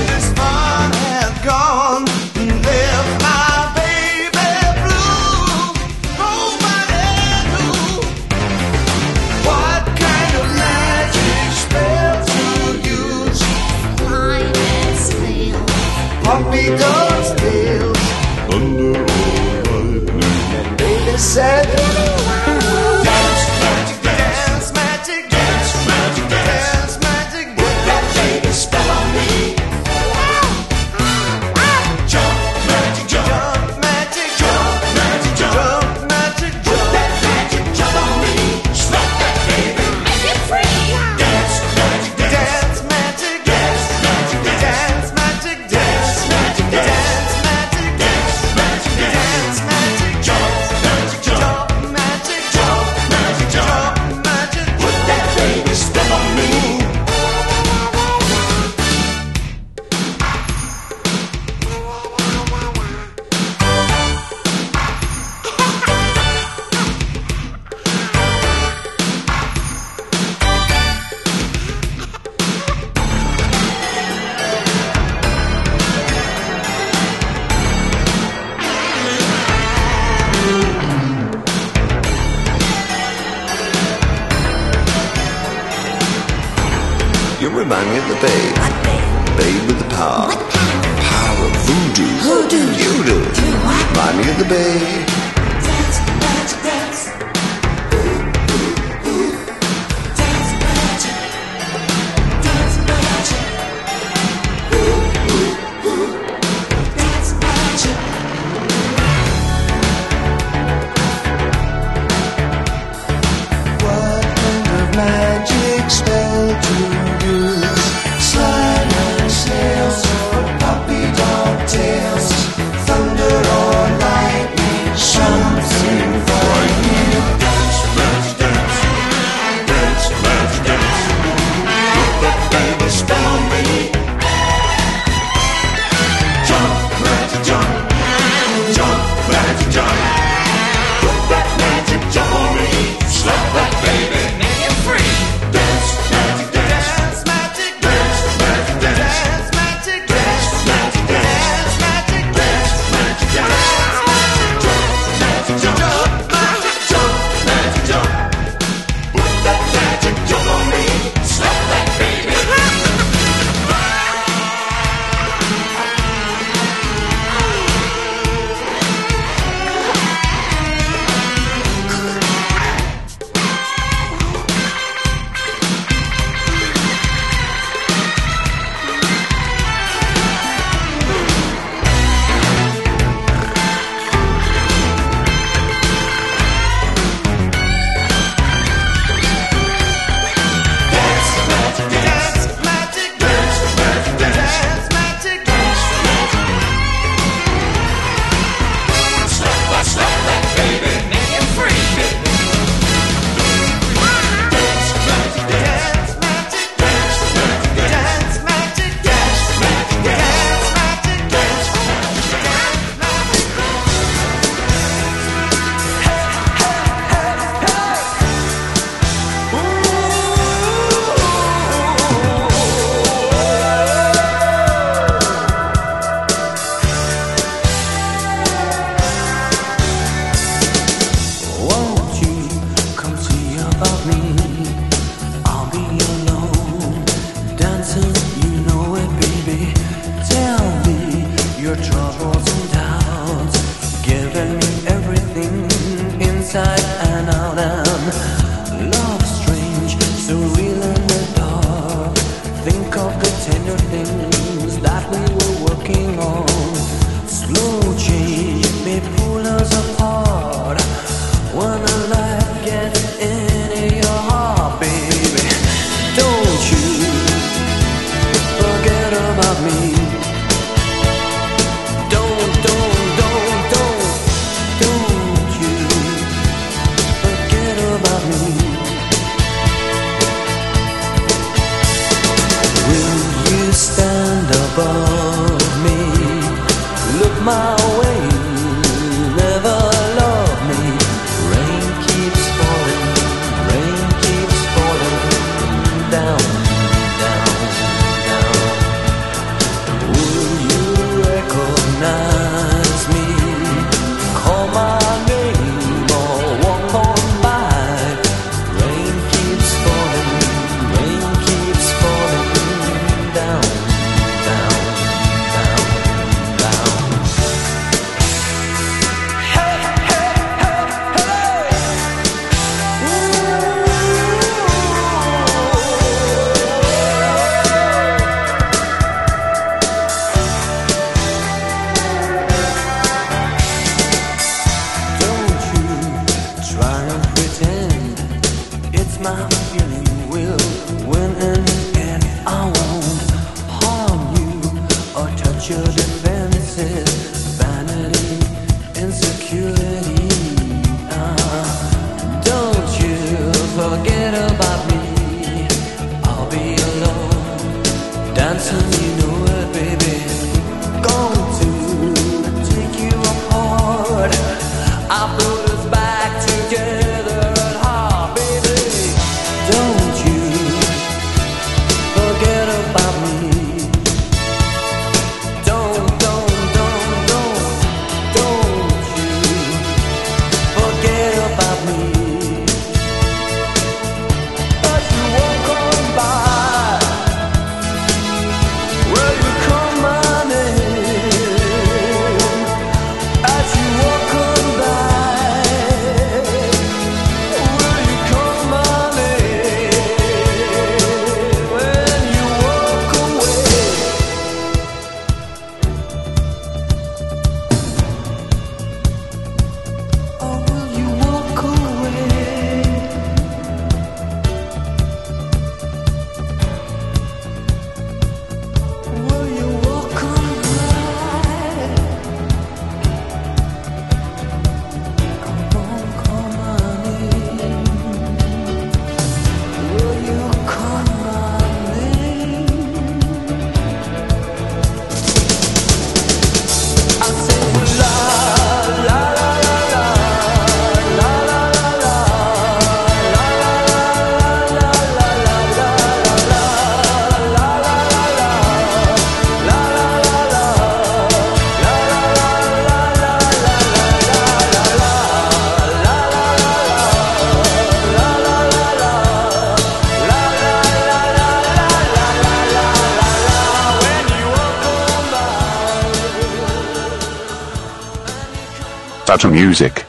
to music.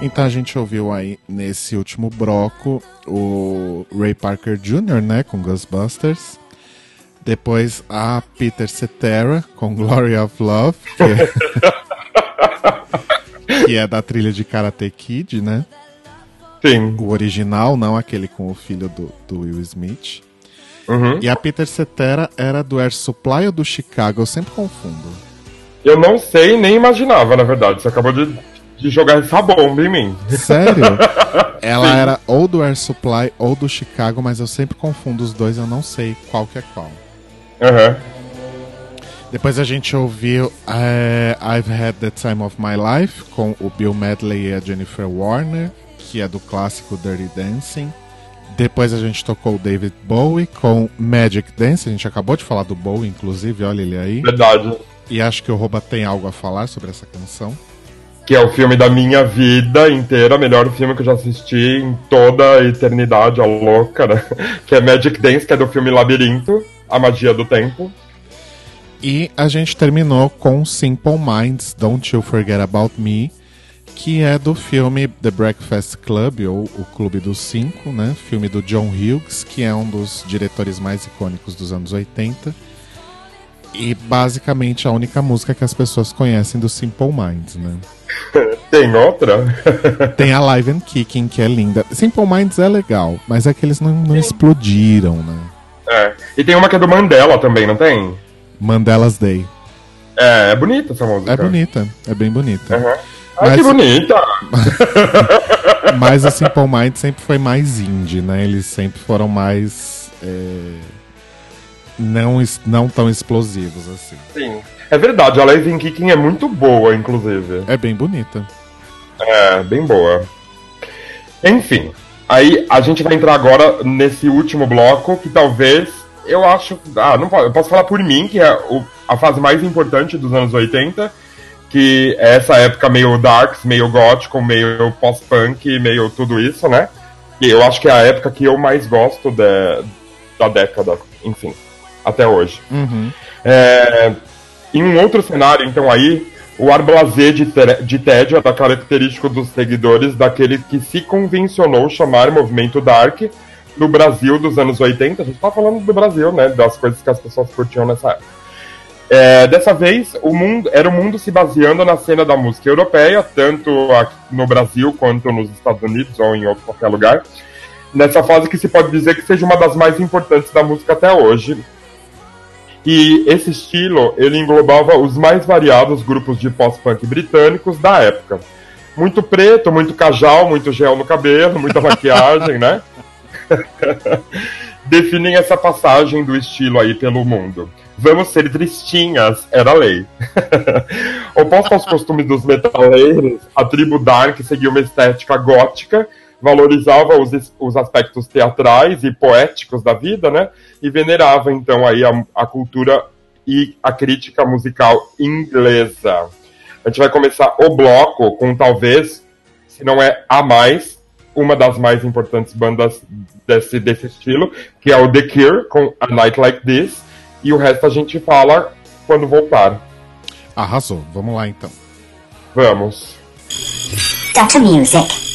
Então a gente ouviu aí nesse último broco o Ray Parker Jr., né, com Ghostbusters. Depois a Peter Cetera com Glory of Love, que é, que é da trilha de Karate Kid, né? Sim. O original, não aquele com o filho do, do Will Smith. Uhum. E a Peter Cetera era do Air Supply ou do Chicago? Eu sempre confundo. Eu não sei, nem imaginava, na verdade. Você acabou de, de jogar essa bomba em mim. Sério? Ela Sim. era ou do Air Supply ou do Chicago, mas eu sempre confundo os dois, eu não sei qual que é qual. Uhum. Depois a gente ouviu uh, I've Had the Time of My Life com o Bill Medley e a Jennifer Warner, que é do clássico Dirty Dancing. Depois a gente tocou o David Bowie com Magic Dance. A gente acabou de falar do Bowie, inclusive, olha ele aí. Verdade. E acho que o Roba tem algo a falar sobre essa canção. Que é o filme da minha vida inteira, melhor filme que eu já assisti em toda a eternidade, a louca, né? Que é Magic Dance, que é do filme Labirinto. A Magia do Tempo. E a gente terminou com Simple Minds, Don't You Forget About Me, que é do filme The Breakfast Club, ou O Clube dos Cinco, né? Filme do John Hughes, que é um dos diretores mais icônicos dos anos 80. E basicamente a única música que as pessoas conhecem do Simple Minds, né? Tem outra? Tem a Live and Kicking, que é linda. Simple Minds é legal, mas é que eles não, não explodiram, né? É. E tem uma que é do Mandela também, não tem? Mandela's Day. É, é bonita essa música. É bonita, é bem bonita. Uhum. Ai, que bonita! Mas a Simple Minds sempre foi mais indie, né? Eles sempre foram mais. é, não, não tão explosivos assim. Sim. É verdade, a Live in Kicking é muito boa, inclusive. É bem bonita. É, bem boa. Enfim, aí a gente vai entrar agora nesse último bloco que talvez eu acho. Ah, não posso, eu posso falar por mim, que é o- a fase mais importante dos anos 80, que é essa época meio darks, meio gótico, meio pós-punk, meio tudo isso, né? E eu acho que é a época que eu mais gosto da, da década, enfim, até hoje. Uhum. É, em um outro cenário, então, aí, o ar blasé de, de tédio era característico dos seguidores daquele que se convencionou chamar movimento dark no Brasil dos anos 80. A gente tá falando do Brasil, né? Das coisas que as pessoas curtiam nessa época. É, dessa vez, o mundo era o mundo se baseando na cena da música europeia, tanto no Brasil quanto nos Estados Unidos ou em outro qualquer lugar. Nessa fase que se pode dizer que seja uma das mais importantes da música até hoje. E esse estilo, ele englobava os mais variados grupos de pós-punk britânicos da época. Muito preto, muito cajal, muito gel no cabelo, muita maquiagem, né? Definem essa passagem do estilo aí pelo mundo. Vamos ser tristinhas, era lei. Oposto aos costumes dos metaleiros, a tribo Dark seguia uma estética gótica, valorizava os, os aspectos teatrais e poéticos da vida, né? E venerava então aí a, a cultura e a crítica musical inglesa. A gente vai começar o bloco com talvez, se não é a mais, uma das mais importantes bandas desse, desse estilo, que é o The Cure, com A Night Like This, e o resto a gente fala quando voltar. Arrasou. Vamos lá então. Vamos. Dr. Music.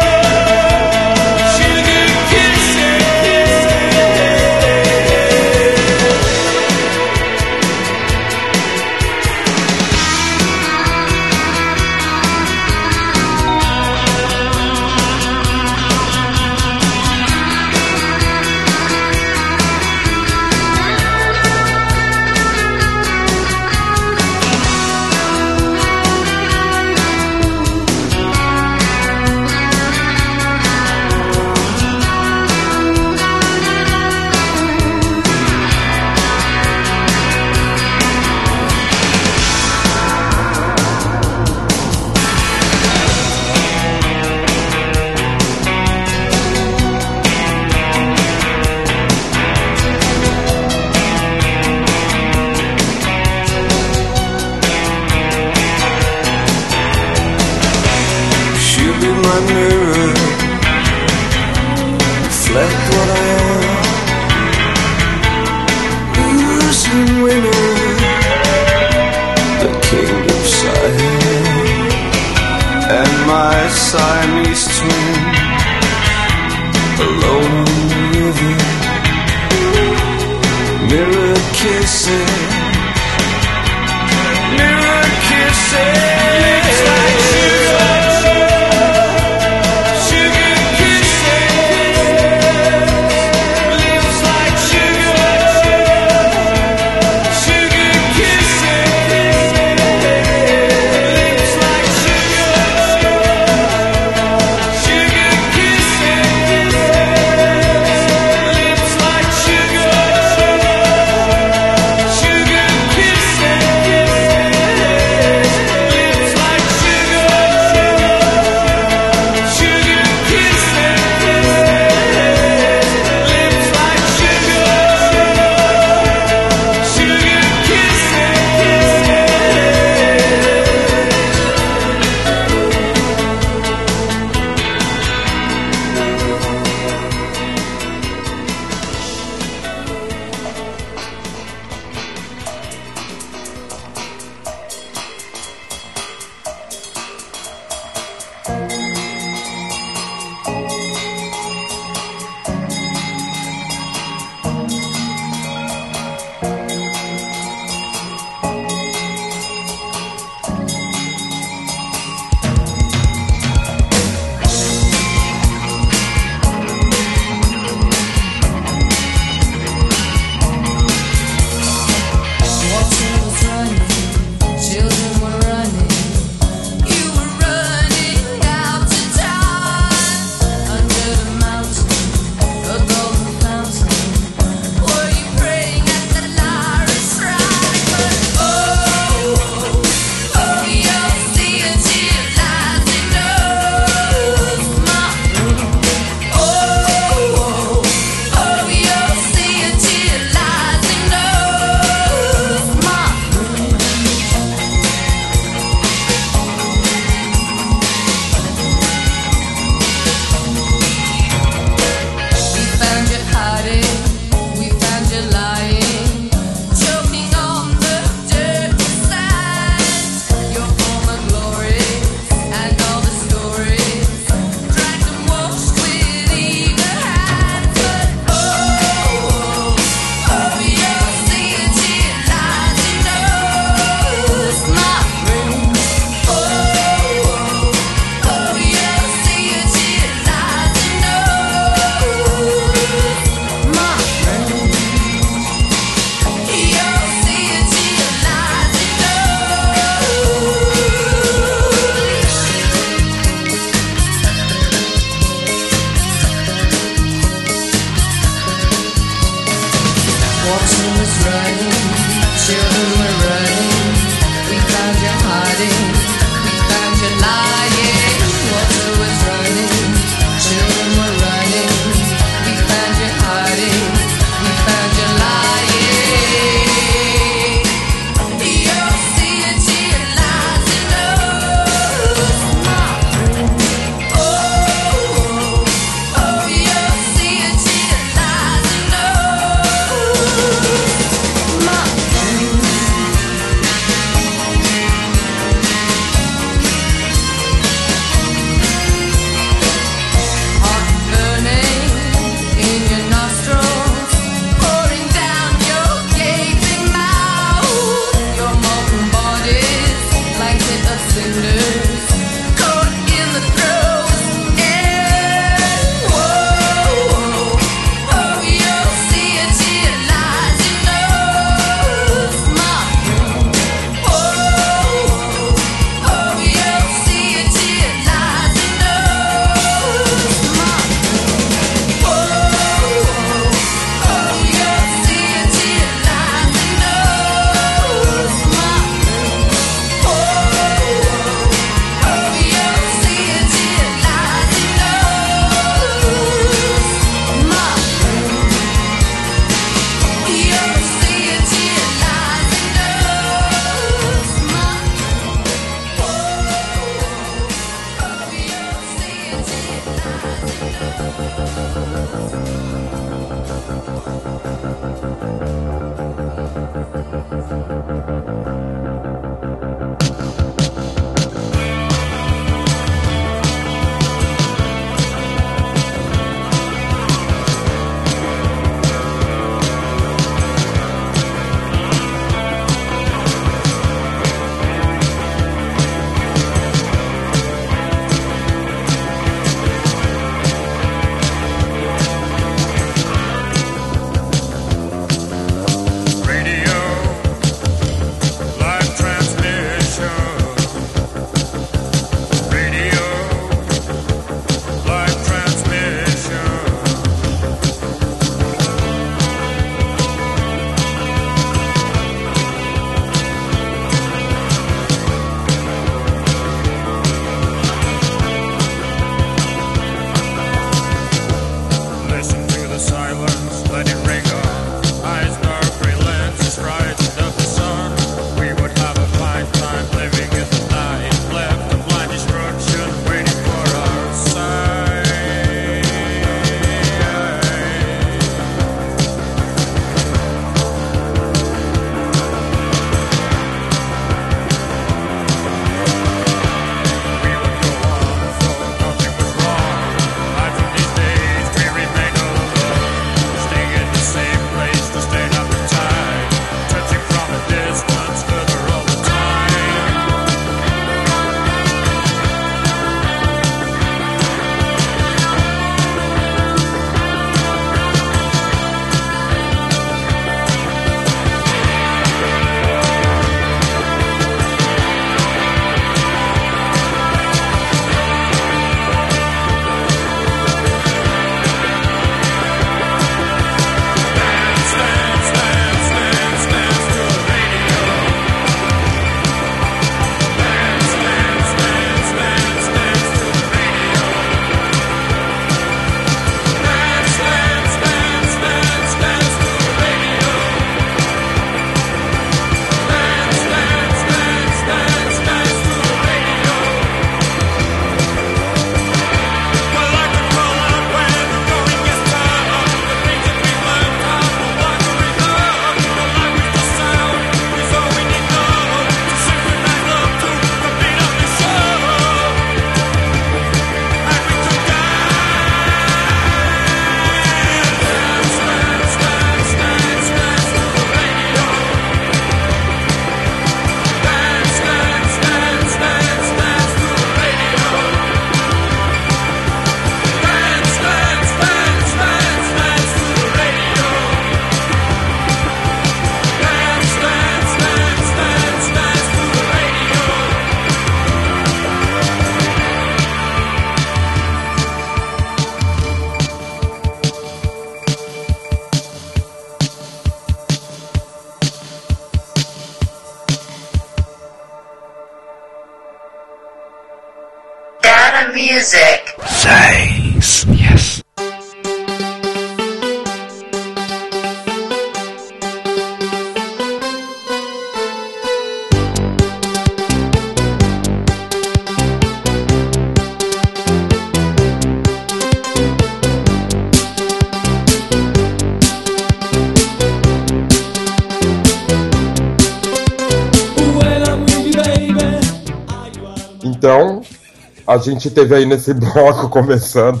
Gente teve aí nesse bloco começando.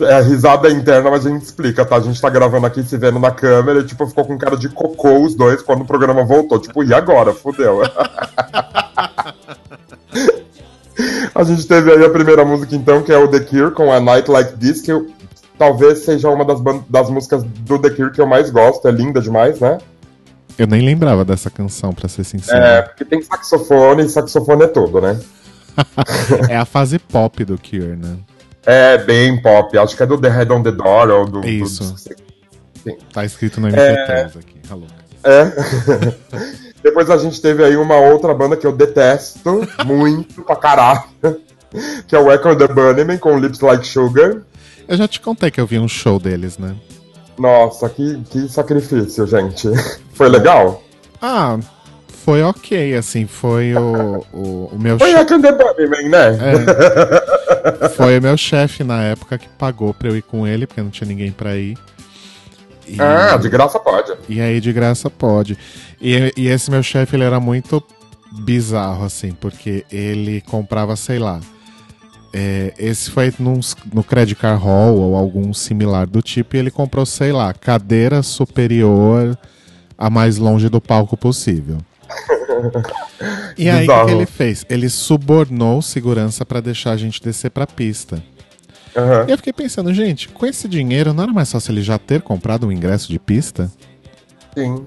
É risada interna, mas a gente explica, tá? A gente tá gravando aqui, se vendo na câmera, e tipo, ficou com cara de cocô os dois quando o programa voltou. Tipo, e agora? Fudeu. a gente teve aí a primeira música, então, que é o The Cure com A Night Like This, que eu- talvez seja uma das, das músicas do The Cure que eu mais gosto. É linda demais, né? Eu nem lembrava dessa canção, pra ser sincero. É, porque tem saxofone, e saxofone é tudo, né? É a fase pop do Cure, né? É bem pop. Acho que é do The Head on the Door ou do. Isso. do-. Tá escrito no MP3 É. aqui. Alô. É. Depois a gente teve aí uma outra banda que eu detesto muito pra caralho. Que é o Echo the Bunnymen com Lips Like Sugar. Eu já te contei que eu vi um show deles, né? Nossa, que, que sacrifício, gente. Foi legal? Ah, foi ok, assim, foi o, o, o meu Foi the Bunnymen, né? É. Foi o meu chefe na época que pagou pra eu ir com ele, porque não tinha ninguém pra ir. E- Ah, de graça pode. E aí de graça pode. E, e esse meu chefe, ele era muito bizarro, assim, porque ele comprava, sei lá. é, esse foi num, no Credit Car Hall ou algum similar do tipo, e ele comprou, sei lá, cadeira superior a mais longe do palco possível. E aí, o que ele fez? Ele subornou segurança pra deixar a gente descer pra pista. Aham. E eu fiquei pensando, gente, com esse dinheiro, não era mais fácil ele já ter comprado um ingresso de pista? Sim.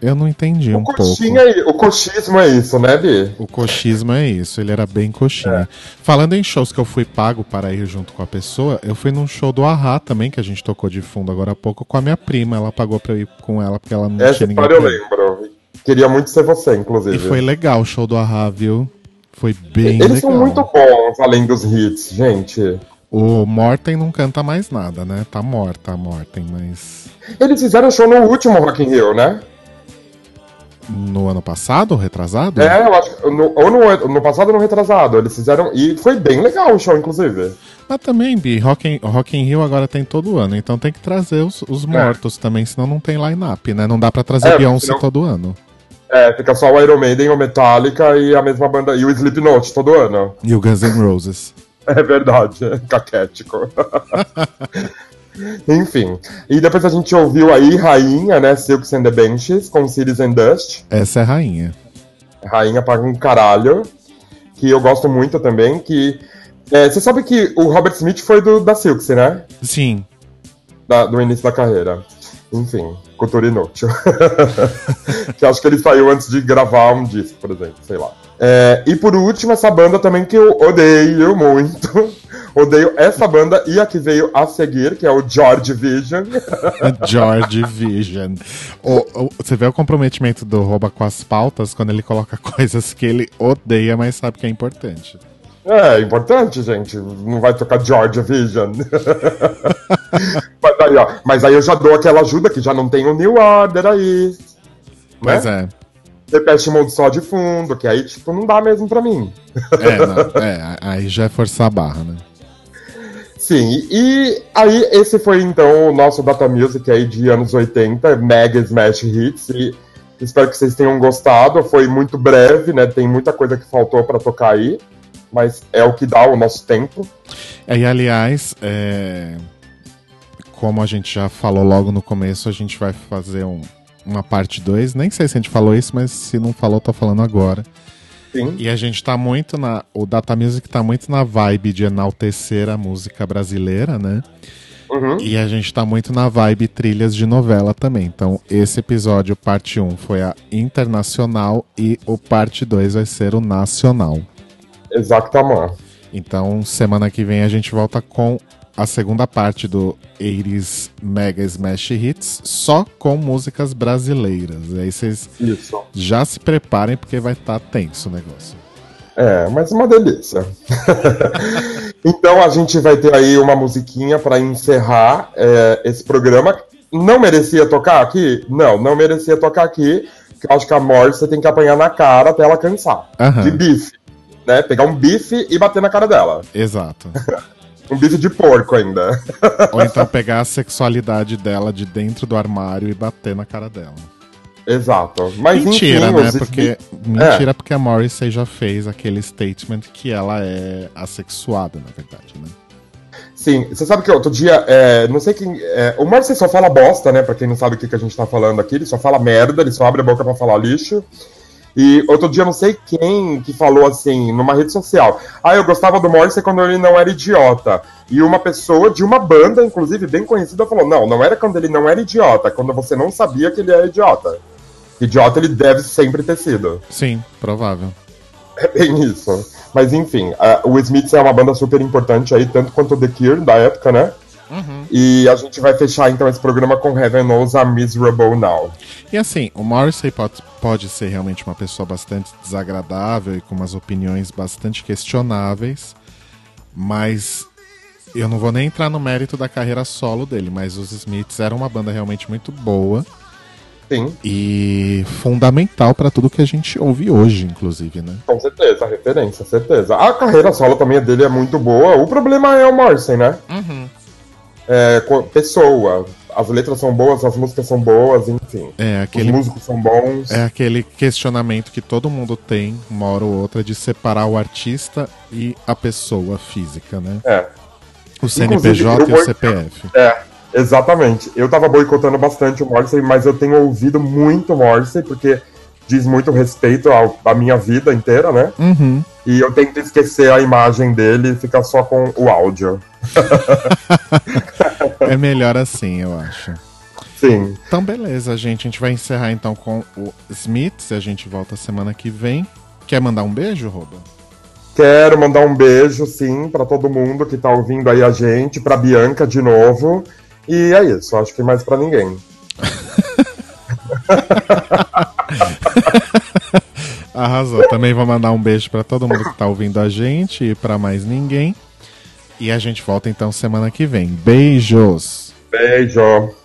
Eu não entendi um pouco. Aí, o coxismo é isso, né, Bi? O coxismo é isso, ele era bem coxinha. Falando em shows que eu fui pago para ir junto com a pessoa, eu fui num show do Ahá também, que a gente tocou de fundo agora há pouco, com a minha prima. Ela pagou pra eu ir com ela, porque ela não Essa tinha ninguém história eu lembro. Queria muito ser você, inclusive. E foi legal o show do Ahá, viu? Foi bem Eles legal. são muito bons, além dos hits, gente. O Morten não canta mais nada, né? Tá morta a Morten, mas... Eles fizeram show no último Rock in Rio, né? No ano passado, retrasado? É, eu acho que no, ou no, no passado ou no retrasado. Eles fizeram. E foi bem legal o show, inclusive. Mas também, Bi, Rock in, Rock in Rio agora tem todo ano, então tem que trazer os, os mortos também, senão não tem line-up, né? Não dá pra trazer É, Beyoncé senão- todo ano. É, fica só o Iron Maiden, o Metallica e a mesma banda. E o Slipknot todo ano. E o Guns N' Roses. É verdade, é caquético. Enfim. E depois a gente ouviu aí Rainha, né? Silks and the Benches, com Cities and Dust. Essa é a rainha. Rainha para um caralho. Que eu gosto muito também. Que. é, Você sabe que o Robert Smith foi do, da Silks, né? Sim. Da- do início da carreira. Enfim, cultura inútil. que acho que ele saiu antes de gravar um disco, por exemplo, sei lá. É, e por último, essa banda também que eu odeio muito. Odeio essa banda e a que veio a seguir, que é o George Vision. George Vision. O- o- você vê o comprometimento do Rouba com as pautas quando ele coloca coisas que ele odeia, mas sabe que é importante. É, importante, gente. Não vai tocar George Vision. mas, aí, ó, mas aí eu já dou aquela ajuda que já não tem o New Order aí. Pois né? é. Depeche Mode só de fundo, que aí, tipo, não dá mesmo pra mim. É, não, é, aí já é forçar a barra, né? Sim, e aí esse foi então o nosso Data Music aí de anos 80, Mega Smash Hits, e espero que vocês tenham gostado, foi muito breve, né, tem muita coisa que faltou pra tocar aí, mas é o que dá o nosso tempo. É, E aliás, é, como a gente já falou logo no começo, a gente vai fazer um- uma parte 2. Nem sei se a gente falou isso, mas se não falou, tô falando agora. Sim. E a gente tá muito na. O Data Music tá muito na vibe de enaltecer a música brasileira, né? Uhum. E a gente tá muito na vibe trilhas de novela também. Então, esse episódio, parte 1, foi a internacional e o parte 2 vai ser o nacional. Exatamente. Então, semana que vem a gente volta com a segunda parte do 80s Mega Smash Hits, só com músicas brasileiras. E aí vocês Isso. já se preparem porque vai estar tenso o negócio. É, mas uma delícia. então a gente vai ter aí uma musiquinha para encerrar é, esse programa. Não merecia tocar aqui? Não, não merecia tocar aqui. Porque eu acho que a Morse tem que apanhar na cara até ela cansar. Aham. De bife. Né? Pegar um bife e bater na cara dela. Exato. Um bife de porco ainda. Ou então pegar a sexualidade dela de dentro do armário e bater na cara dela. Exato. Mas mentira, enfim, né? os Porque, mentira, porque a Morrissey já fez aquele statement que ela é assexuada, na verdade, né? Sim, você sabe que outro dia, é, não sei quem. é, o Marcy só fala bosta, né? Pra quem não sabe o que, que a gente tá falando aqui, ele só fala merda, ele só abre a boca pra falar lixo. E outro dia, não sei quem que falou assim, numa rede social. Ah, eu gostava do Morrissey quando ele não era idiota. E uma pessoa de uma banda, inclusive bem conhecida, falou: Não, não era quando ele não era idiota, quando você não sabia que ele era idiota. Idiota ele deve sempre ter sido. Sim, provável. É bem isso. Mas enfim, a- o Smiths é uma banda super importante aí, tanto quanto o The Cure da época, né? E a gente vai fechar então esse programa com Heaven Knows I'm Miserable Now. E assim, o Morrissey pode, pode ser realmente uma pessoa bastante desagradável e com umas opiniões bastante questionáveis, mas eu não vou nem entrar no mérito da carreira solo dele, mas os Smiths eram uma banda realmente muito boa. Sim. E fundamental pra tudo que a gente ouve hoje, inclusive, né? Com certeza, referência, certeza. A carreira solo também dele é muito boa. O problema é o Morrissey, né? É, pessoa. As letras são boas, as músicas são boas, enfim. É aquele, Os músicos são bons. é aquele questionamento que todo mundo tem, uma hora ou outra, de separar o artista e a pessoa física, né? É. O CNPJ e o CPF. É, exatamente. Eu tava boicotando bastante o Morrissey, mas eu tenho ouvido muito Morrissey, porque diz muito respeito ao- à minha vida inteira, né? Uhum. E eu tento esquecer a imagem dele e ficar só com o áudio. É melhor assim, eu acho. Sim. Então, beleza, gente. A gente vai encerrar então com o Smiths e a gente volta semana que vem. Quer mandar um beijo, Roba? Quero mandar um beijo, sim, pra todo mundo que tá ouvindo aí a gente, pra Bianca de novo. E é isso, acho que mais pra ninguém. Arrasou. Também vou mandar um beijo pra todo mundo que tá ouvindo a gente e pra mais ninguém. E a gente volta então semana que vem. Beijos! Beijo!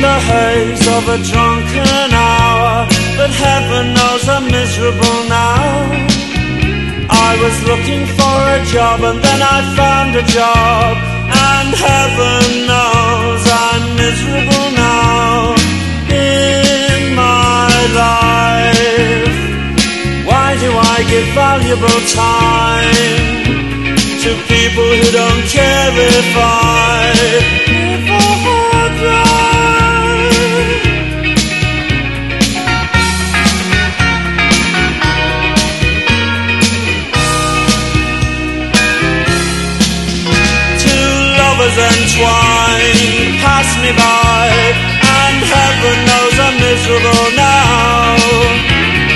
The haze of a drunken hour, but heaven knows I'm miserable now. I was looking for a job and then I found a job, and heaven knows I'm miserable now in my life. Why do I give valuable time to people who don't care if I lovers entwined pass me by, and heaven knows I'm miserable now.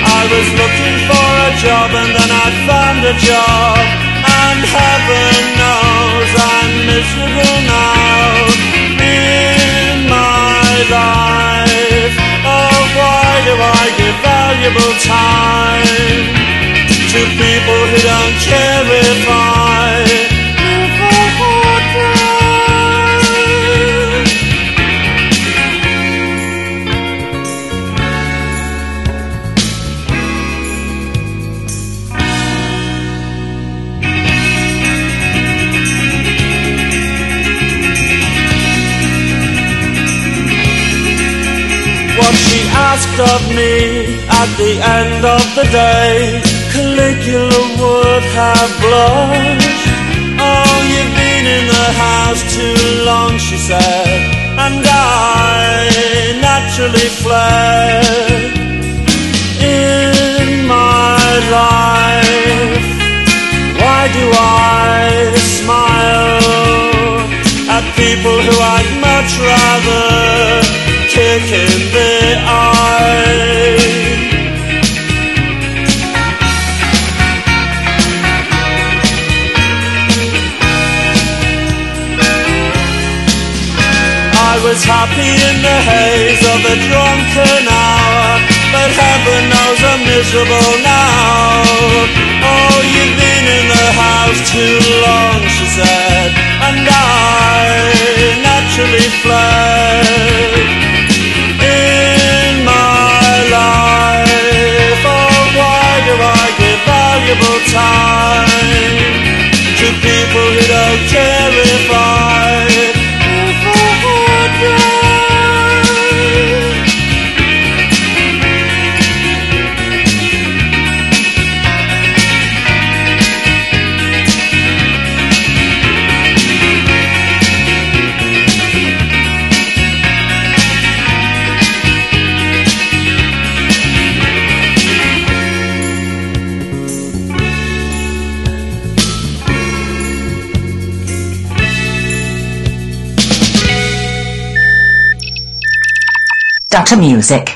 I was looking for a job and then I found a job, and heaven knows I'm miserable now in my life. Oh, why do I give valuable time to people who don't care if I she asked of me at the end of the day, Caligula would have blushed. Oh, you've been in the house too long, she said, and I naturally fled in my life. Why do I smile at people who I'd much rather kick in the eye. I was happy in the haze of a drunken hour, but heaven knows I'm miserable now. Oh, you've been in the house too long, she said, and I naturally fled. Valuable time to people who don't care if I Dr. Music.